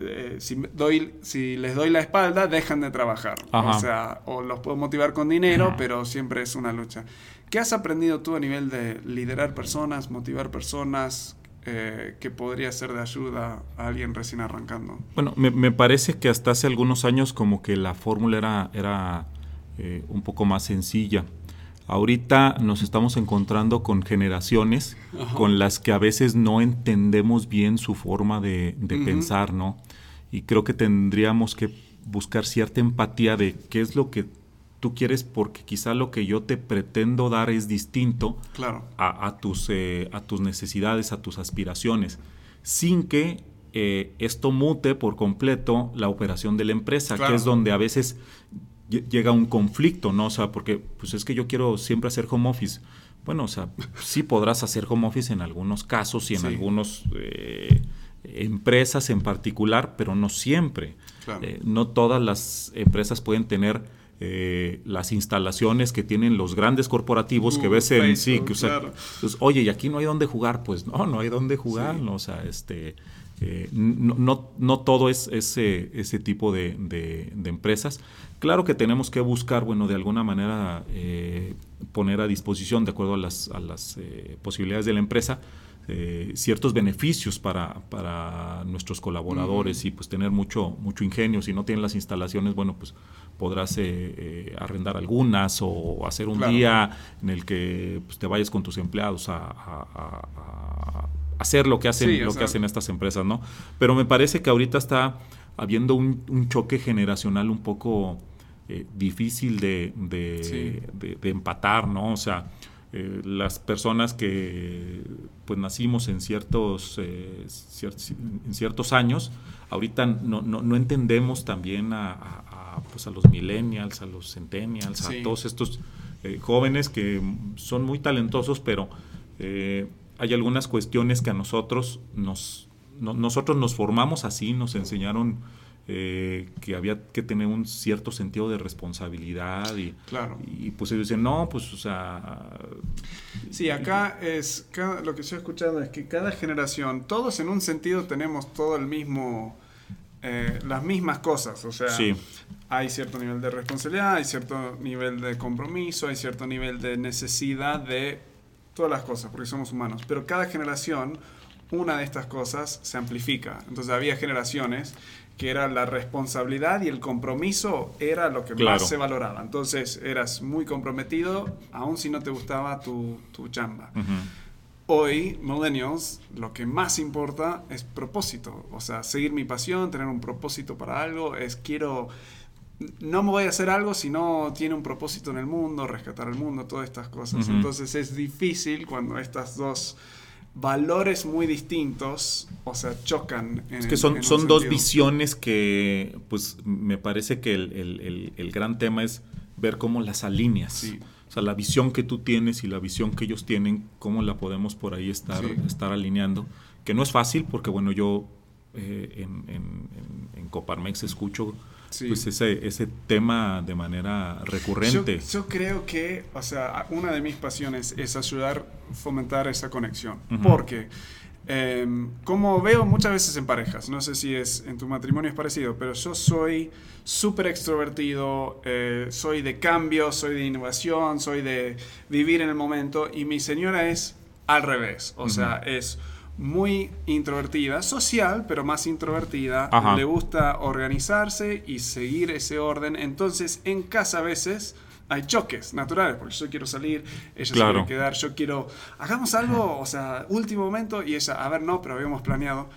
eh, si, doy, si les doy la espalda, dejan de trabajar, o sea, o los puedo motivar con dinero, pero siempre es una lucha. ¿Qué has aprendido tú a nivel de liderar personas, motivar personas? Eh, que podría ser de ayuda a alguien recién arrancando? Bueno, me, me, parece que hasta hace algunos años como que la fórmula era, era eh, un poco más sencilla. Ahorita nos estamos encontrando con generaciones con las que a veces no entendemos bien su forma de, pensar, ¿no? Y creo que tendríamos que buscar cierta empatía de qué es lo que tú quieres, porque quizá lo que yo te pretendo dar es distinto a, tus, eh, a tus necesidades, a tus aspiraciones, sin que eh, esto mute por completo la operación de la empresa, que es donde a veces llega un conflicto, ¿no? O sea, porque pues es que yo quiero siempre hacer home office. Bueno, o sea, sí podrás hacer home office en algunos casos y en algunas eh, empresas en particular, pero no siempre. Eh, no todas las empresas pueden tener eh, las instalaciones que tienen los grandes corporativos que ves en sí. o sea, pues, oye, y aquí no hay dónde jugar. Pues no, no hay dónde jugar. ¿no? O sea, este eh, no, no, todo es ese, ese tipo de, empresas. Claro que tenemos que buscar, bueno, de alguna manera eh, poner a disposición, de acuerdo a las, a las eh, posibilidades de la empresa, ciertos beneficios para, para nuestros colaboradores y pues tener mucho, mucho ingenio. Si no tienen las instalaciones, bueno, pues podrás arrendar algunas o hacer un día en el que pues, te vayas con tus empleados a hacer lo que hacen, lo que hacen estas empresas, ¿no? Pero me parece que ahorita está habiendo un, choque generacional un poco eh, difícil de, de, empatar, ¿no? O sea, eh, las personas que pues nacimos en ciertos, eh, en ciertos años, ahorita no, no, entendemos también a, pues a los millennials, a los centennials, a todos estos jóvenes que son muy talentosos, pero hay algunas cuestiones que a nosotros nos, nosotros nos formamos así, nos enseñaron eh, que había que tener un cierto sentido de responsabilidad y, claro. y pues ellos dicen, no, pues o sea... Sí, acá es, lo que estoy escuchando es que cada generación, todos en un sentido tenemos todo el mismo... Eh, las mismas cosas, o sea, hay cierto nivel de responsabilidad, hay cierto nivel de compromiso, hay cierto nivel de necesidad de todas las cosas, porque somos humanos, pero cada generación, una de estas cosas se amplifica. Entonces había generaciones que era la responsabilidad y el compromiso era lo que más se valoraba. Entonces eras muy comprometido, aun si no te gustaba tu, tu chamba. Hoy, millennials, lo que más importa es propósito. O sea, seguir mi pasión, tener un propósito para algo, es quiero no me voy a hacer algo si no tiene un propósito en el mundo, rescatar el mundo, todas estas cosas. Entonces es difícil cuando estas dos valores muy distintos, o sea, chocan. En, es que son, son dos visiones que, pues, me parece que el, gran tema es ver cómo las alineas. O sea, la visión que tú tienes y la visión que ellos tienen, cómo la podemos por ahí estar, estar alineando. Que no es fácil porque, bueno, yo eh, en, en, en, Coparmex escucho pues ese, ese tema de manera recurrente. Yo, creo que, o sea, una de mis pasiones es ayudar a fomentar esa conexión. Porque, em, como veo muchas veces en parejas, no sé si es en tu matrimonio es parecido, pero yo soy súper extrovertido, eh, soy de cambio, soy de innovación, soy de vivir en el momento, y mi señora es al revés, o sea, es muy introvertida, social, pero más introvertida. Le gusta organizarse y seguir ese orden. Entonces, en casa a veces hay choques naturales, porque yo quiero salir, ella se quiere quedar, yo quiero, hagamos algo, o sea, último momento, y ella, a ver, no, pero habíamos planeado.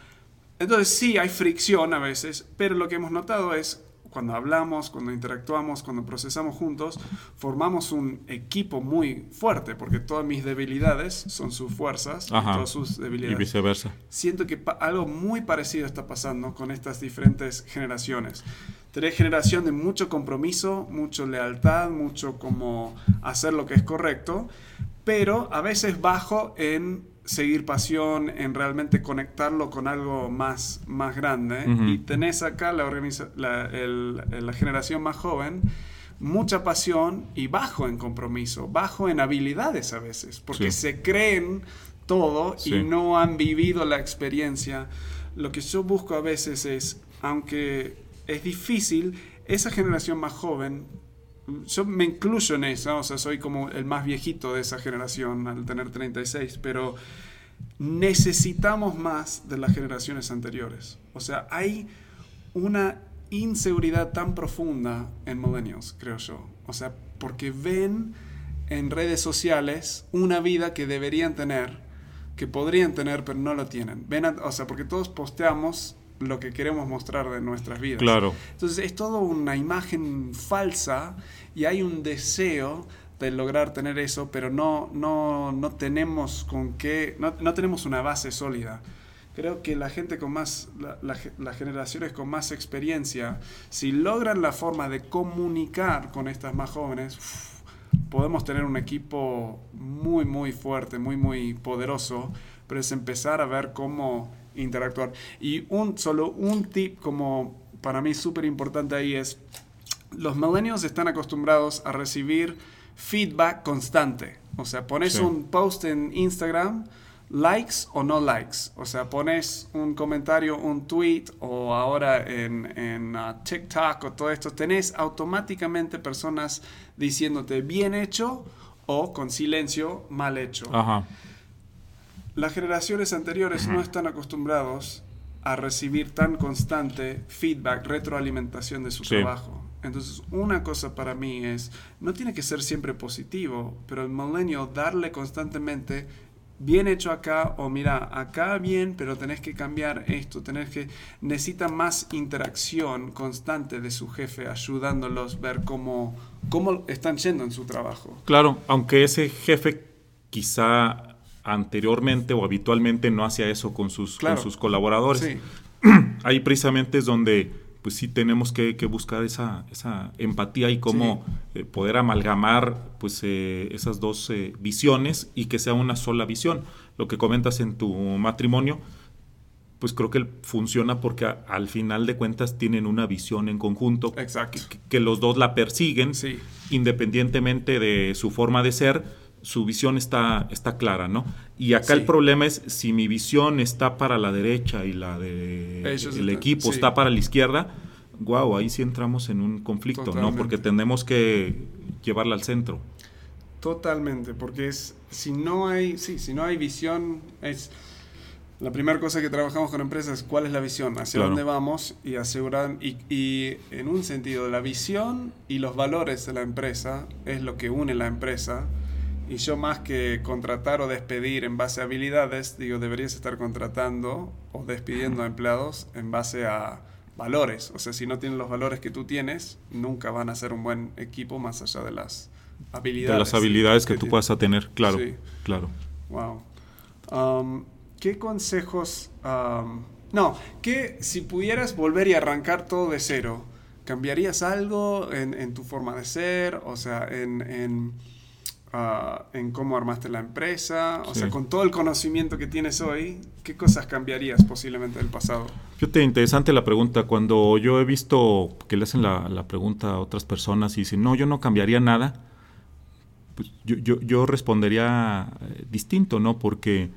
Entonces, sí, hay fricción a veces, pero lo que hemos notado es cuando hablamos, cuando interactuamos, cuando procesamos juntos, formamos un equipo muy fuerte, porque todas mis debilidades son sus fuerzas, y todas sus debilidades. Y viceversa. Siento que algo muy parecido está pasando con estas diferentes generaciones. Tenés generación de mucho compromiso, mucho lealtad, mucho como hacer lo que es correcto, pero a veces bajo en seguir pasión, en realmente conectarlo con algo más, más grande. Y tenés acá la, la, la, generación más joven, mucha pasión y bajo en compromiso, bajo en habilidades a veces, porque se creen todo y no han vivido la experiencia. Lo que yo busco a veces es, aunque es difícil, esa generación más joven yo me incluyo en eso, o sea, soy como el más viejito de esa generación al tener 36, pero necesitamos más de las generaciones anteriores. O sea, hay una inseguridad tan profunda en millennials, creo yo. O sea, porque ven en redes sociales una vida que deberían tener, que podrían tener, pero no lo tienen. Ven o sea, porque todos posteamos lo que queremos mostrar de nuestras vidas. Claro. Entonces es todo una imagen falsa y hay un deseo de lograr tener eso, pero no, no, no tenemos con qué, no, no, tenemos una base sólida. Creo que la gente con más, las generaciones con más experiencia, si logran la forma de comunicar con estas más jóvenes, podemos tener un equipo muy, muy fuerte, muy, muy poderoso, pero es empezar a ver cómo interactuar. Y un, solo un tip como para mí súper importante ahí es, los millennials están acostumbrados a recibir feedback constante. O sea, pones un post en Instagram, likes o no likes. O sea, pones un comentario, un tweet o ahora en, en uh, TikTok o todo esto, tenés automáticamente personas diciéndote bien hecho o con silencio mal hecho. Las generaciones anteriores no están acostumbrados a recibir tan constante feedback, retroalimentación de su trabajo. Entonces, una cosa para mí es, no tiene que ser siempre positivo, pero el milenio darle constantemente, bien hecho acá, o mira, acá bien, pero tenés que cambiar esto, tenés que, necesita más interacción constante de su jefe, ayudándolos a ver cómo, cómo están yendo en su trabajo. Claro, aunque ese jefe quizá anteriormente o habitualmente no hacía eso con sus, con sus colaboradores. (clears throat) Ahí precisamente es donde pues sí tenemos que, buscar esa, esa, empatía y cómo eh, poder amalgamar pues eh, esas dos eh, visiones y que sea una sola visión. Lo que comentas en tu matrimonio, pues creo que funciona porque al final de cuentas tienen una visión en conjunto. Exacto. Que, los dos la persiguen, independientemente de su forma de ser su visión está, está clara, ¿no? Y acá el problema es si mi visión está para la derecha y la del equipo está para la izquierda, guau, ahí sí entramos en un conflicto, ¿no? Porque tenemos que llevarla al centro. Totalmente, porque es si no hay, sí, si no hay visión es la primera cosa que trabajamos con empresas es cuál es la visión, hacia dónde vamos y asegurar y, y en un sentido la visión y los valores de la empresa es lo que une la empresa y yo más que contratar o despedir en base a habilidades, digo, deberías estar contratando o despidiendo a empleados en base a valores. O sea, si no tienen los valores que tú tienes, nunca van a ser un buen equipo más allá de las habilidades. De las habilidades que, tú puedas tener, claro. Claro. Wow. Um, ¿Qué consejos... Um, no, que si pudieras volver y arrancar todo de cero, ¿cambiarías algo en, en tu forma de ser? O sea, en ah, en cómo armaste la empresa, o sea, con todo el conocimiento que tienes hoy, ¿qué cosas cambiarías posiblemente del pasado? Fíjate, interesante la pregunta. Cuando yo he visto que le hacen la, la pregunta a otras personas y dicen, no, yo no cambiaría nada, pues yo, yo, yo respondería eh, distinto, ¿no? Porque,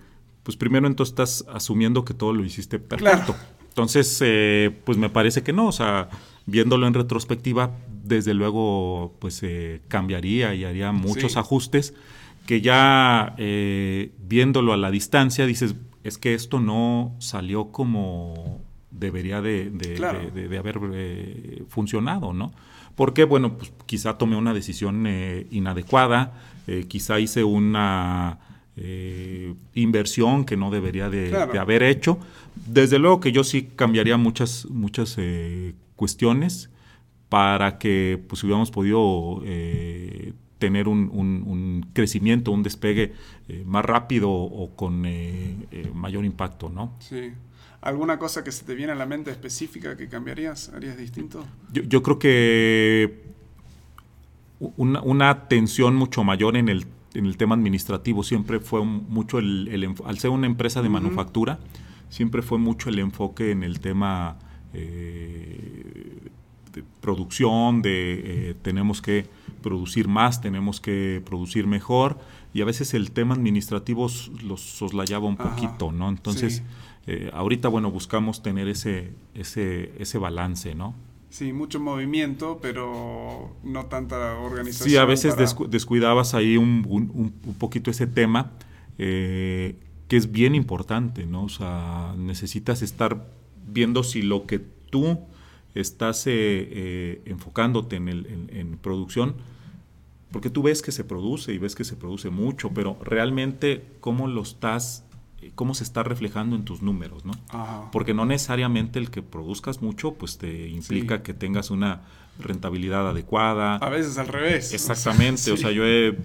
pues primero entonces estás asumiendo que todo lo hiciste perfecto. Entonces, eh, pues me parece que no, o sea, viéndolo en retrospectiva, desde luego, pues eh, cambiaría y haría muchos ajustes que ya eh, viéndolo a la distancia dices, es que esto no salió como debería de, de, haber eh, funcionado, ¿no? Porque, bueno, pues quizá tomé una decisión inadecuada, quizá hice una inversión que no debería de, haber hecho. Desde luego que yo sí cambiaría muchas, muchas cuestiones para que pues, hubiéramos podido eh, tener un, crecimiento, un despegue eh, más rápido o con eh, mayor impacto, ¿no? Sí. ¿Alguna cosa que se te viene a la mente específica que cambiarías, harías distinto? Yo, creo que una, una, atención mucho mayor en el, en el tema administrativo siempre fue mucho el, al ser una empresa de manufactura, siempre fue mucho el enfoque en el tema eh, de producción, de eh, tenemos que producir más, tenemos que producir mejor, y a veces el tema administrativo los soslayaba un poquito, ¿no? Entonces, eh, ahorita, bueno, buscamos tener ese, ese, ese balance, ¿no? Sí, mucho movimiento, pero no tanta organización. Sí, a veces descuidabas ahí un, un, un, poquito ese tema, que es bien importante, ¿no? O sea, necesitas estar viendo si lo que tú estás eh, eh, enfocándote en, el, en, producción, porque tú ves que se produce y ves que se produce mucho, pero realmente cómo lo estás, cómo se está reflejando en tus números, ¿no? Porque no necesariamente el que produzcas mucho, pues te implica que tengas una rentabilidad adecuada. A veces al revés. Exactamente, o sea, yo he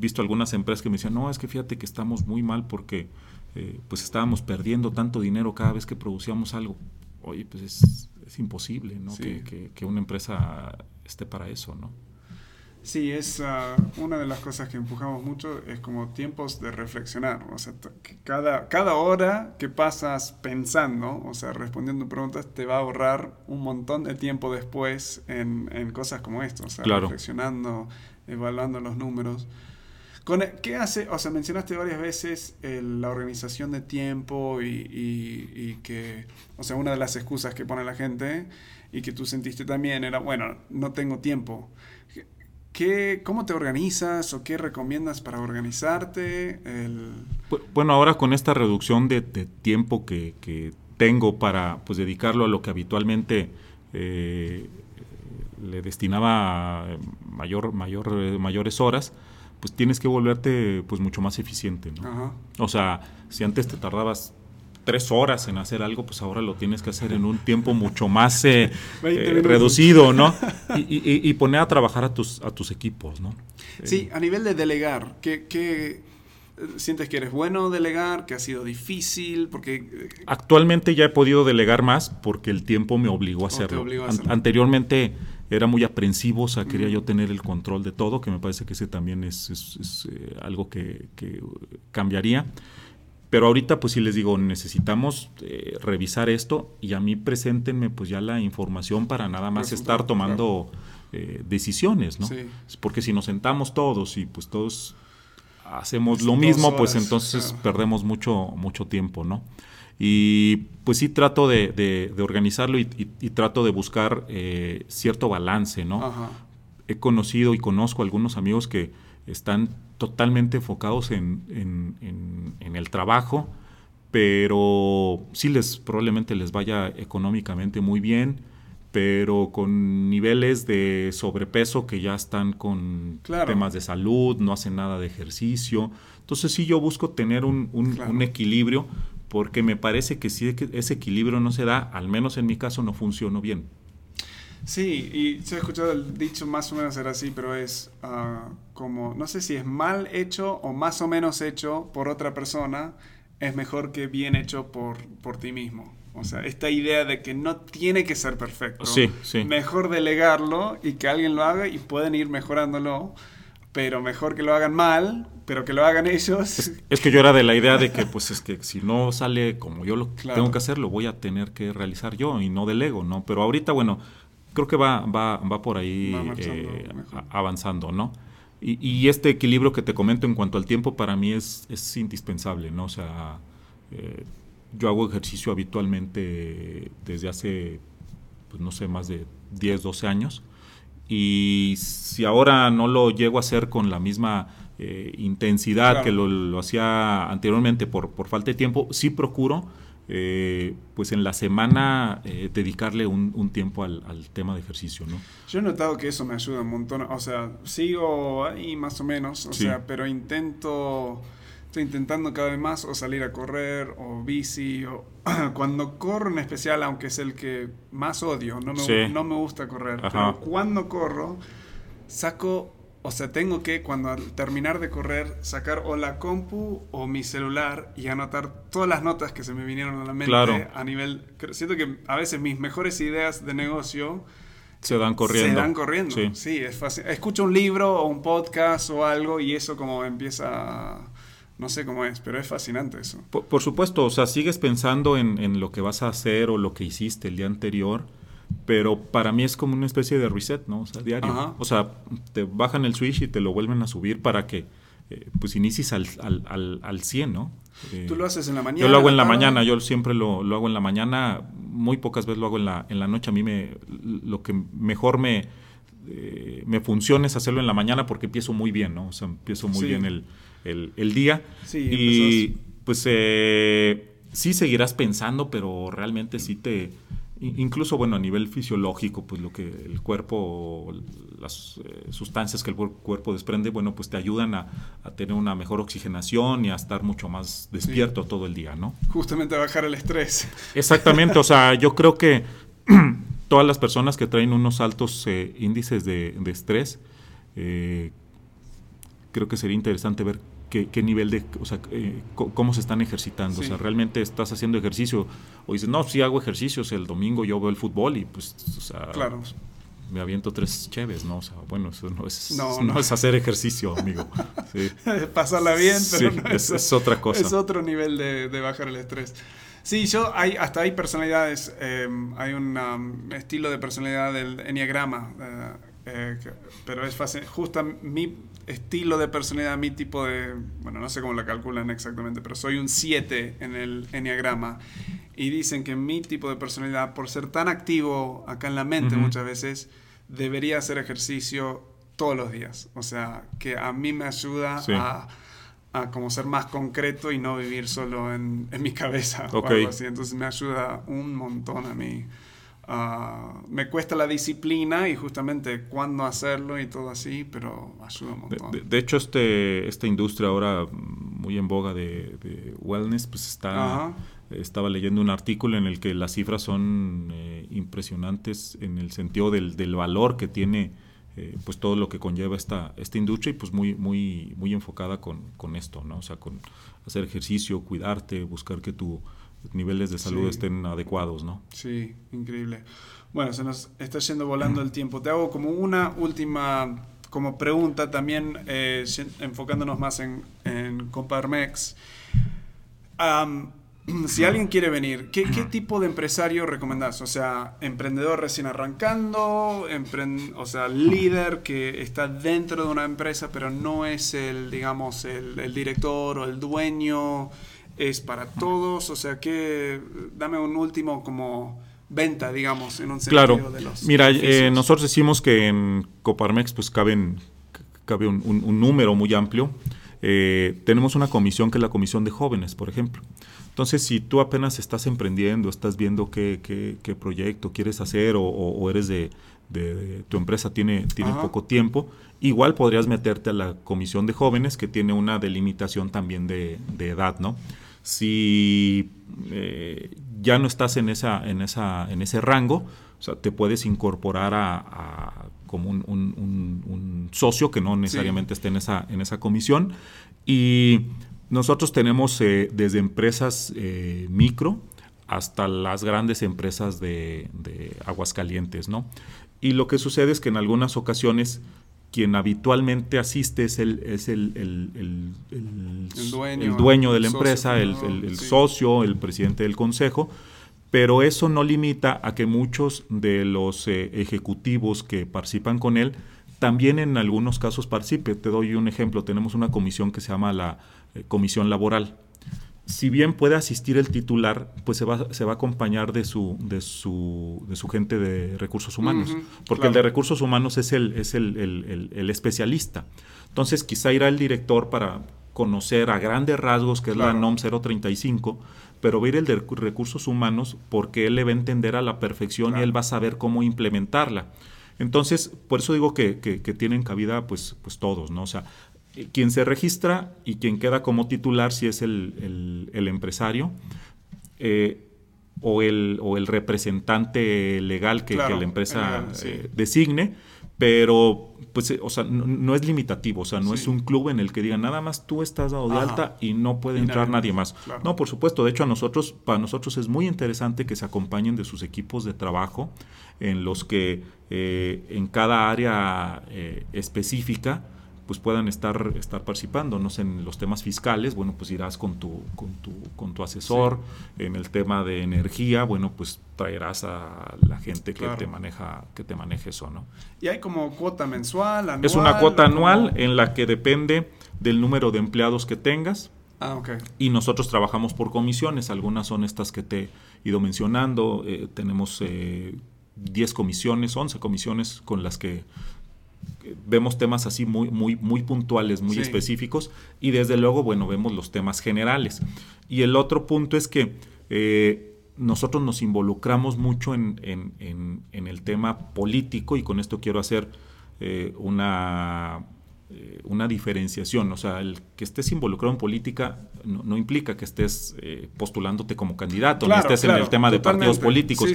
visto algunas empresas que me decían, no, es que fíjate que estamos muy mal porque eh, pues estábamos perdiendo tanto dinero cada vez que producíamos algo. Oye, pues es, es imposible, ¿no? Que, que, una empresa esté para eso, ¿no? Sí, es ah, una de las cosas que empujamos mucho, es como tiempos de reflexionar. O sea, cada, cada hora que pasas pensando, o sea, respondiendo preguntas, te va a ahorrar un montón de tiempo después en, en cosas como esto. O sea, reflexionando, evaluando los números. ¿Qué hace? O sea, mencionaste varias veces la organización de tiempo y, que, o sea, una de las excusas que pone la gente y que tú sentiste también era, bueno, no tengo tiempo. ¿Qué, ¿Cómo te organizas o qué recomiendas para organizarte? Bueno, ahora con esta reducción de, tiempo que, tengo para pues, dedicarlo a lo que habitualmente eh, le destinaba mayor, mayor, mayores horas, pues tienes que volverte pues mucho más eficiente, ¿no? O sea, si antes te tardabas tres horas en hacer algo, pues ahora lo tienes que hacer en un tiempo mucho más (laughs) eh, eh, reducido, ¿no? (laughs) Y, poner a trabajar a tus, a tus equipos, ¿no? Sí, a nivel de delegar, ¿qué, qué sientes que eres bueno delegar, que ha sido difícil? Porque eh, Actualmente ya he podido delegar más porque el tiempo me obligó a hacerlo. anteriormente era muy aprensivo, o sea, quería yo tener el control de todo, que me parece que ese también es, eh, algo que, cambiaría. Pero ahorita, pues sí les digo, necesitamos eh, revisar esto y a mí preséntenme pues ya la información para nada más estar tomando eh, decisiones, ¿no? Porque si nos sentamos todos y pues todos hacemos lo mismo, pues entonces perdemos mucho, mucho tiempo, ¿no? Y pues sí trato de, organizarlo y, trato de buscar eh, cierto balance, ¿no? He conocido y conozco algunos amigos que están totalmente enfocados en, el trabajo, pero sí les probablemente les vaya económicamente muy bien, pero con niveles de sobrepeso que ya están con temas de salud, no hacen nada de ejercicio. Entonces sí yo busco tener un, un equilibrio porque me parece que si ese equilibrio no se da, al menos en mi caso no funcionó bien. Sí, y se ha escuchado el dicho más o menos era así, pero es ah, como, no sé si es mal hecho o más o menos hecho por otra persona, es mejor que bien hecho por, por ti mismo. O sea, esta idea de que no tiene que ser perfecto. Sí, sí. Mejor delegarlo y que alguien lo haga y pueden ir mejorándolo pero mejor que lo hagan mal, pero que lo hagan ellos. Es, que yo era de la idea de que, pues, es que si no sale como yo lo tengo que hacer, lo voy a tener que realizar yo y no del ego, ¿no? Pero ahorita, bueno, creo que va, va, va por ahí eh, avanzando, ¿no? Y, este equilibrio que te comento en cuanto al tiempo para mí es, es indispensable, ¿no? O sea, eh, yo hago ejercicio habitualmente desde hace, pues no sé, más de 10, 12 años. Y si ahora no lo llego a hacer con la misma eh, intensidad que lo, hacía anteriormente por, por falta de tiempo, sí procuro eh, pues en la semana eh, dedicarle un, tiempo al, tema de ejercicio, ¿no? Yo he notado que eso me ayuda un montón, o sea, sigo ahí más o menos, o sea, pero intento, estoy intentando cada vez más o salir a correr o bici, o (clears throat) cuando corro en especial, aunque es el que más odio, no me, no me gusta correr, pero cuando corro, saco o sea, tengo que, cuando al terminar de correr, sacar o la compu o mi celular y anotar todas las notas que se me vinieron a la mente a nivel... Siento que a veces mis mejores ideas de negocio... Se dan corriendo. Se dan corriendo, sí, es fácil. Escucho un libro o un podcast o algo y eso como empieza... No sé cómo es, pero es fascinante eso. Por, supuesto, o sea, sigues pensando en, en lo que vas a hacer o lo que hiciste el día anterior pero para mí es como una especie de reset, ¿no? O sea, diario. O sea, te bajan el switch y te lo vuelven a subir para que eh, pues inicies al, al, al, 100, ¿no? Eh, ¿Tú lo haces en la mañana? Yo lo hago en la mañana, yo siempre lo, lo, hago en la mañana, muy pocas veces lo hago en la, en la noche. A mí me, lo que mejor me, eh, me funciona es hacerlo en la mañana porque empiezo muy bien, ¿no? O sea, empiezo muy bien el, el, el, día. Sí, y pues sí seguirás pensando, pero realmente sí te Incluso, bueno, a nivel fisiológico, pues lo que el cuerpo, las eh, sustancias que el cuerpo desprende, bueno, pues te ayudan a, tener una mejor oxigenación y a estar mucho más despierto todo el día, ¿no? Justamente a bajar el estrés. Exactamente, o sea, yo creo que (clears throat) todas las personas que traen unos altos eh, índices de, estrés, eh, creo que sería interesante ver qué, nivel de, o sea, eh, cómo se están ejercitando. O sea, realmente estás haciendo ejercicio. O dices, no, sí hago ejercicios, el domingo yo veo el fútbol y pues, o sea, claro. me aviento tres cheves, ¿no? O sea, bueno, eso no es, no, (laughs) es hacer ejercicio, amigo. (laughs) Pasarla bien, pero no es, es, otra cosa. Es otro nivel de, de bajar el estrés. Sí, yo hay, hasta hay personalidades, em, hay un um, estilo de personalidad del enneagrama, eh, eh, pero es fácil. Justo mi estilo de personalidad, mi tipo de, bueno, no sé cómo lo calculan exactamente, pero soy un 7 en el enneagrama. Y dicen que mi tipo de personalidad, por ser tan activo acá en la mente muchas veces, debería hacer ejercicio todos los días. O sea, que a mí me ayuda a, a, como ser más concreto y no vivir solo en, en mi cabeza o algo así. Entonces me ayuda un montón a mí. Ah, me cuesta la disciplina y justamente cuándo hacerlo y todo así, pero ayuda un montón. De, hecho, este, esta industria ahora muy en boga de, wellness, pues está... Estaba leyendo un artículo en el que las cifras son eh, impresionantes en el sentido del, del valor que tiene eh, pues todo lo que conlleva esta, esta industria y pues muy, muy, muy enfocada con, con esto, ¿no? O sea, con hacer ejercicio, cuidarte, buscar que tu niveles de salud estén adecuados, ¿no? Sí, increíble. Bueno, se nos está yendo volando el tiempo. Te hago como una última como pregunta también, eh, enfocándonos más en, en Comparmex. (clears throat) si alguien quiere venir, ¿qué, ¿qué, (clears throat) tipo de empresario recomendás? O sea, emprendedor recién arrancando, o sea, líder que está dentro de una empresa, pero no es el, digamos, el, el director o el dueño es para todos, o sea que dame un último como venta, digamos, en un sentido claro. de los Mira, eh, nosotros decimos que en Coparmex pues caben, cabe un, número muy amplio. Eh, tenemos una comisión que es la comisión de jóvenes, por ejemplo. Entonces, si tú apenas estás emprendiendo, estás viendo qué, qué, proyecto quieres hacer o, eres de, tu empresa tiene, tiene poco tiempo, igual podrías meterte a la comisión de jóvenes que tiene una delimitación también de, de edad, ¿no? Si eh, ya no estás en, esa, en, esa, en ese rango, o sea, te puedes incorporar a, como un, socio que no necesariamente esté en esa, en esa comisión. Y nosotros tenemos eh, desde empresas eh, micro hasta las grandes empresas de, de Aguascalientes, ¿no? Y lo que sucede es que en algunas ocasiones quien habitualmente asiste es el, es el, el, dueño, de la empresa, el, socio, el presidente del consejo, pero eso no limita a que muchos de los eh, ejecutivos que participan con él también en algunos casos participe. Te doy un ejemplo, tenemos una comisión que se llama la eh, Comisión Laboral si bien puede asistir el titular, pues se va, se va a acompañar de su, de su, de su gente de recursos humanos, porque el de recursos humanos es el, es el, especialista. Entonces quizá irá el director para conocer a grandes rasgos, que es la NOM 035, pero va a ir el de recursos humanos porque él le va a entender a la perfección y él va a saber cómo implementarla. Entonces, por eso digo que, que, que, tienen cabida pues, pues todos, ¿no? O sea, quien se registra y quien queda como titular si es el, empresario eh, o, el, o, el, representante legal que, la empresa eh, designe, pero pues, o sea, no, es limitativo, o sea, no es un club en el que digan nada más tú estás dado de alta y no puede entrar nadie más. No, por supuesto, de hecho a nosotros, para nosotros es muy interesante que se acompañen de sus equipos de trabajo en los que en cada área específica pues puedan estar, estar participando. No sé, en los temas fiscales, bueno, pues irás con tu, con tu, con tu asesor. En el tema de energía, bueno, pues traerás a la gente que te maneja, que te maneje eso, ¿no? Y hay como cuota mensual, anual. Es una cuota anual en la que depende del número de empleados que tengas. Ah, okay. Y nosotros trabajamos por comisiones. Algunas son estas que te he ido mencionando. Eh, tenemos eh, 10 comisiones, 11 comisiones con las que vemos temas así muy, muy, muy puntuales, muy específicos, y desde luego, bueno, vemos los temas generales. Y el otro punto es que eh, nosotros nos involucramos mucho en, el tema político, y con esto quiero hacer eh, una, eh, una diferenciación. O sea, el que estés involucrado en política no, implica que estés postulándote como candidato, ni estés en el tema de partidos políticos.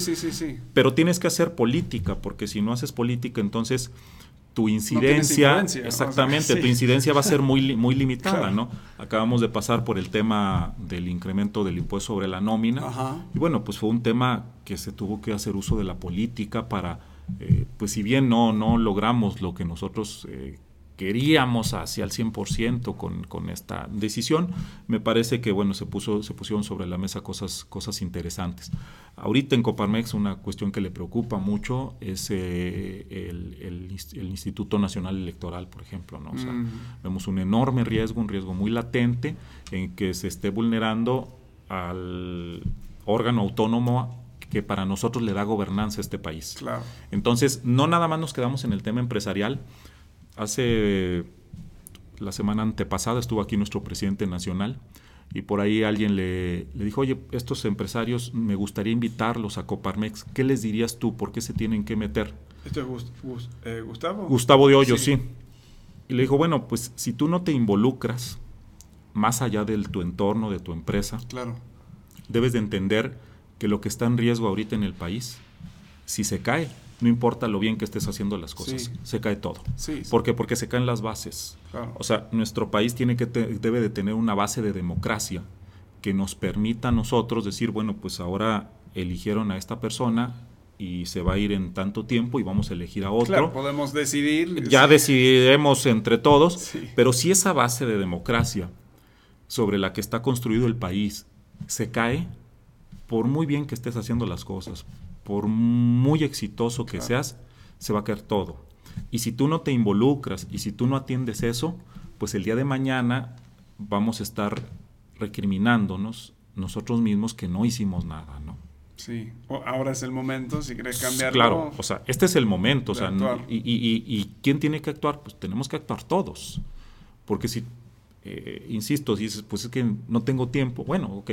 Pero tienes que hacer política, porque si no haces política, entonces tu incidencia, exactamente, (laughs) tu incidencia va a ser muy, muy limitada, ¿no? Acabamos de pasar por el tema del incremento del impuesto sobre la nómina. Y bueno, pues fue un tema que se tuvo que hacer uso de la política para, eh, pues si bien no, no logramos lo que nosotros eh, queríamos hacia el 100% con, con esta decisión, me parece que bueno, se, puso, se pusieron sobre la mesa cosas, cosas interesantes. Ahorita en Coparmex una cuestión que le preocupa mucho es eh, el, el, Instituto Nacional Electoral, por ejemplo. ¿no? Vemos un enorme riesgo, un riesgo muy latente en que se esté vulnerando al órgano autónomo que para nosotros le da gobernanza a este país. Claro. Entonces, no nada más nos quedamos en el tema empresarial, Hace la semana antepasada estuvo aquí nuestro presidente nacional y por ahí alguien le, dijo, oye, estos empresarios me gustaría invitarlos a Coparmex. ¿Qué les dirías tú? ¿Por qué se tienen que meter? ¿Este es eh, Gustavo? Gustavo de Hoyo, sí. Y le dijo, bueno, pues si tú no te involucras más allá de tu entorno, de tu empresa, claro. debes de entender que lo que está en riesgo ahorita en el país, si se cae, no importa lo bien que estés haciendo las cosas, se cae todo. Sí, ¿Por qué? Porque se caen las bases. O sea, nuestro país tiene que debe de tener una base de democracia que nos permita a nosotros decir, bueno, pues ahora eligieron a esta persona y se va a ir en tanto tiempo y vamos a elegir a otro. Claro, podemos decidir. Ya decidiremos entre todos, pero si esa base de democracia sobre la que está construido el país se cae, por muy bien que estés haciendo las cosas, por muy exitoso que seas, se va a caer todo. Y si tú no te involucras y si tú no atiendes eso, pues el día de mañana vamos a estar recriminándonos nosotros mismos que no hicimos nada, ¿no? Sí, ahora es el momento, si quieres cambiarlo. Claro, o sea, este es el momento, o sea, y, y, quién tiene que actuar? Pues tenemos que actuar todos, porque si, eh, insisto, dices, pues es que no tengo tiempo, bueno, ok,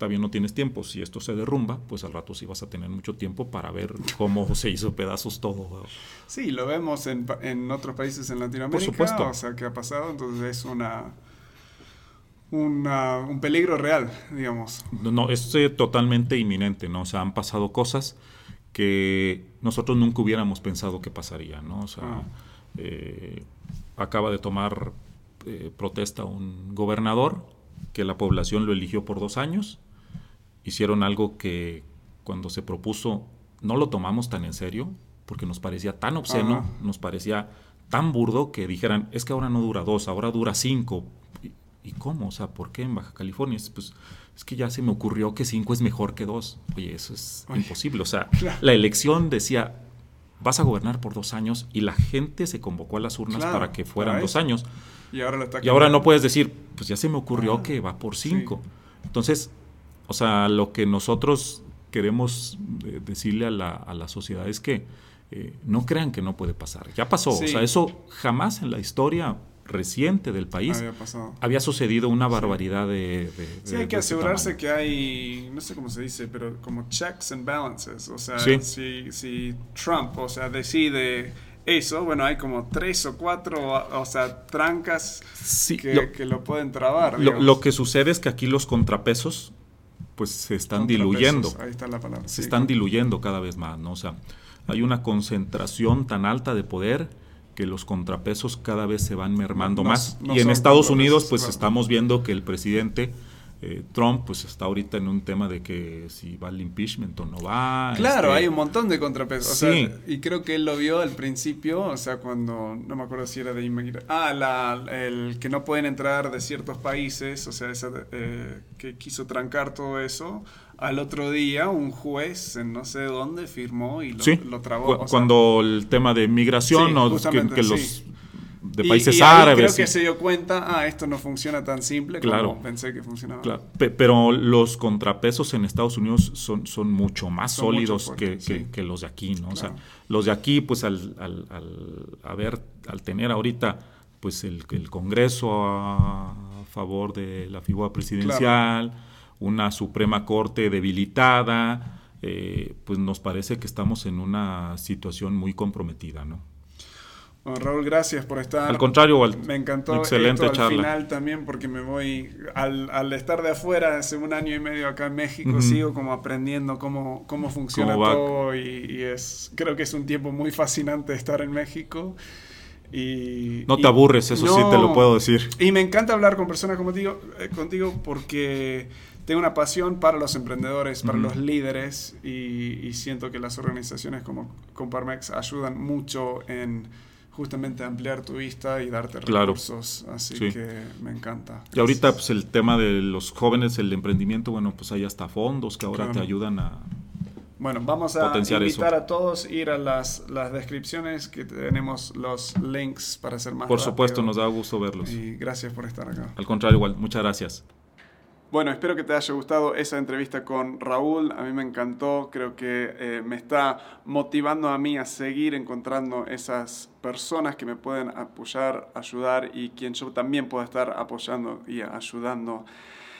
está bien, no tienes tiempo. Si esto se derrumba, pues al rato sí vas a tener mucho tiempo para ver cómo (laughs) se hizo pedazos todo. Sí, lo vemos en, en otros países en Latinoamérica. Por supuesto. O sea, ¿qué ha pasado? Entonces es una, un peligro real, digamos. No, no es eh, totalmente inminente, ¿no? O sea, han pasado cosas que nosotros nunca hubiéramos pensado que pasaría, ¿no? O sea, ah. eh, acaba de tomar eh, protesta un gobernador que la población lo eligió por dos años hicieron algo que cuando se propuso no lo tomamos tan en serio, porque nos parecía tan obsceno, nos parecía tan burdo que dijeran, es que ahora no dura dos, ahora dura cinco. ¿Y, cómo? O sea, ¿por qué en Baja California? Pues es que ya se me ocurrió que cinco es mejor que dos. Oye, eso es imposible. O sea, (laughs) la elección decía, vas a gobernar por dos años y la gente se convocó a las urnas para que fueran dos años. Y ahora, y ahora, no puedes decir, pues ya se me ocurrió ah, que va por cinco. Entonces, o sea, lo que nosotros queremos eh, decirle a la, a la sociedad es que eh, no crean que no puede pasar. Ya pasó. O sea, eso jamás en la historia reciente del país había, sucedido una barbaridad de, Sí, hay que asegurarse que hay, no sé cómo se dice, pero como checks and balances. O sea, si, si Trump, o sea, decide eso, bueno, hay como tres o cuatro, o, sea, trancas que, lo, que, lo, pueden trabar. Lo, que sucede es que aquí los contrapesos, pues se están diluyendo. Ahí está la palabra. Se están diluyendo cada vez más, ¿no? O sea, hay una concentración tan alta de poder que los contrapesos cada vez se van mermando más. y en Estados Unidos, pues estamos viendo que el presidente eh, Trump, pues está ahorita en un tema de que si va al impeachment o no va. Claro, este hay un montón de contrapesos. sí. y creo que él lo vio al principio, o sea, cuando, no me acuerdo si era de inmigración. Ah, la, el que no pueden entrar de ciertos países, o sea, eh, que quiso trancar todo eso al otro día un juez en no sé dónde firmó y lo, sí, lo trabó. cuando el tema de migración o que, los de países árabes. Creo que se dio cuenta, ah, esto no funciona tan simple claro, como pensé que funcionaba. Claro. pero los contrapesos en Estados Unidos son, son mucho más sólidos que, que, los de aquí, ¿no? O sea, los de aquí, pues al, al, al, al tener ahorita pues el, el Congreso a favor de la figura presidencial una Suprema Corte debilitada, eh, pues nos parece que estamos en una situación muy comprometida, ¿no? Raúl, gracias por estar. Al contrario, me encantó excelente esto al final también porque me voy al, estar de afuera hace un año y medio acá en México sigo como aprendiendo cómo, cómo funciona todo y, es creo que es un tiempo muy fascinante estar en México. Y, no te aburres, eso sí te lo puedo decir. Y me encanta hablar con personas como digo, eh, contigo porque tengo una pasión para los emprendedores, para los líderes y, siento que las organizaciones como Comparmex ayudan mucho en justamente ampliar tu vista y darte recursos. Así que me encanta. Y ahorita pues el tema de los jóvenes, el emprendimiento, bueno, pues hay hasta fondos que ahora te ayudan a bueno, vamos a invitar a todos ir a las, las, descripciones que tenemos los links para hacer más. Por supuesto, nos da gusto verlos. Y gracias por estar acá. Al contrario, igual, muchas gracias. Bueno, espero que te haya gustado esa entrevista con Raúl. A mí me encantó. Creo que eh, me está motivando a mí a seguir encontrando esas personas que me pueden apoyar, ayudar y quien yo también pueda estar apoyando y ayudando.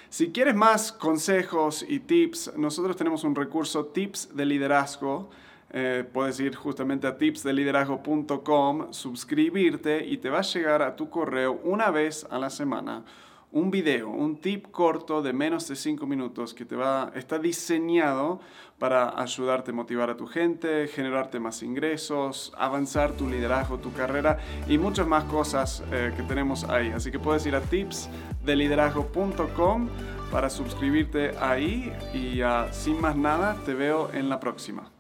Si quieres más consejos y tips, nosotros tenemos un recurso Tips de Liderazgo. Eh, puedes ir justamente a tipsdeliderazgo.com, suscribirte y te va a llegar a tu correo una vez a la semana un video, un tip corto de menos de 5 minutos que te va, está diseñado para ayudarte a motivar a tu gente, generarte más ingresos, avanzar tu liderazgo, tu carrera y muchas más cosas eh, que tenemos ahí. Así que puedes ir a tipsdeliderazgo.com para suscribirte ahí y sin más nada te veo en la próxima.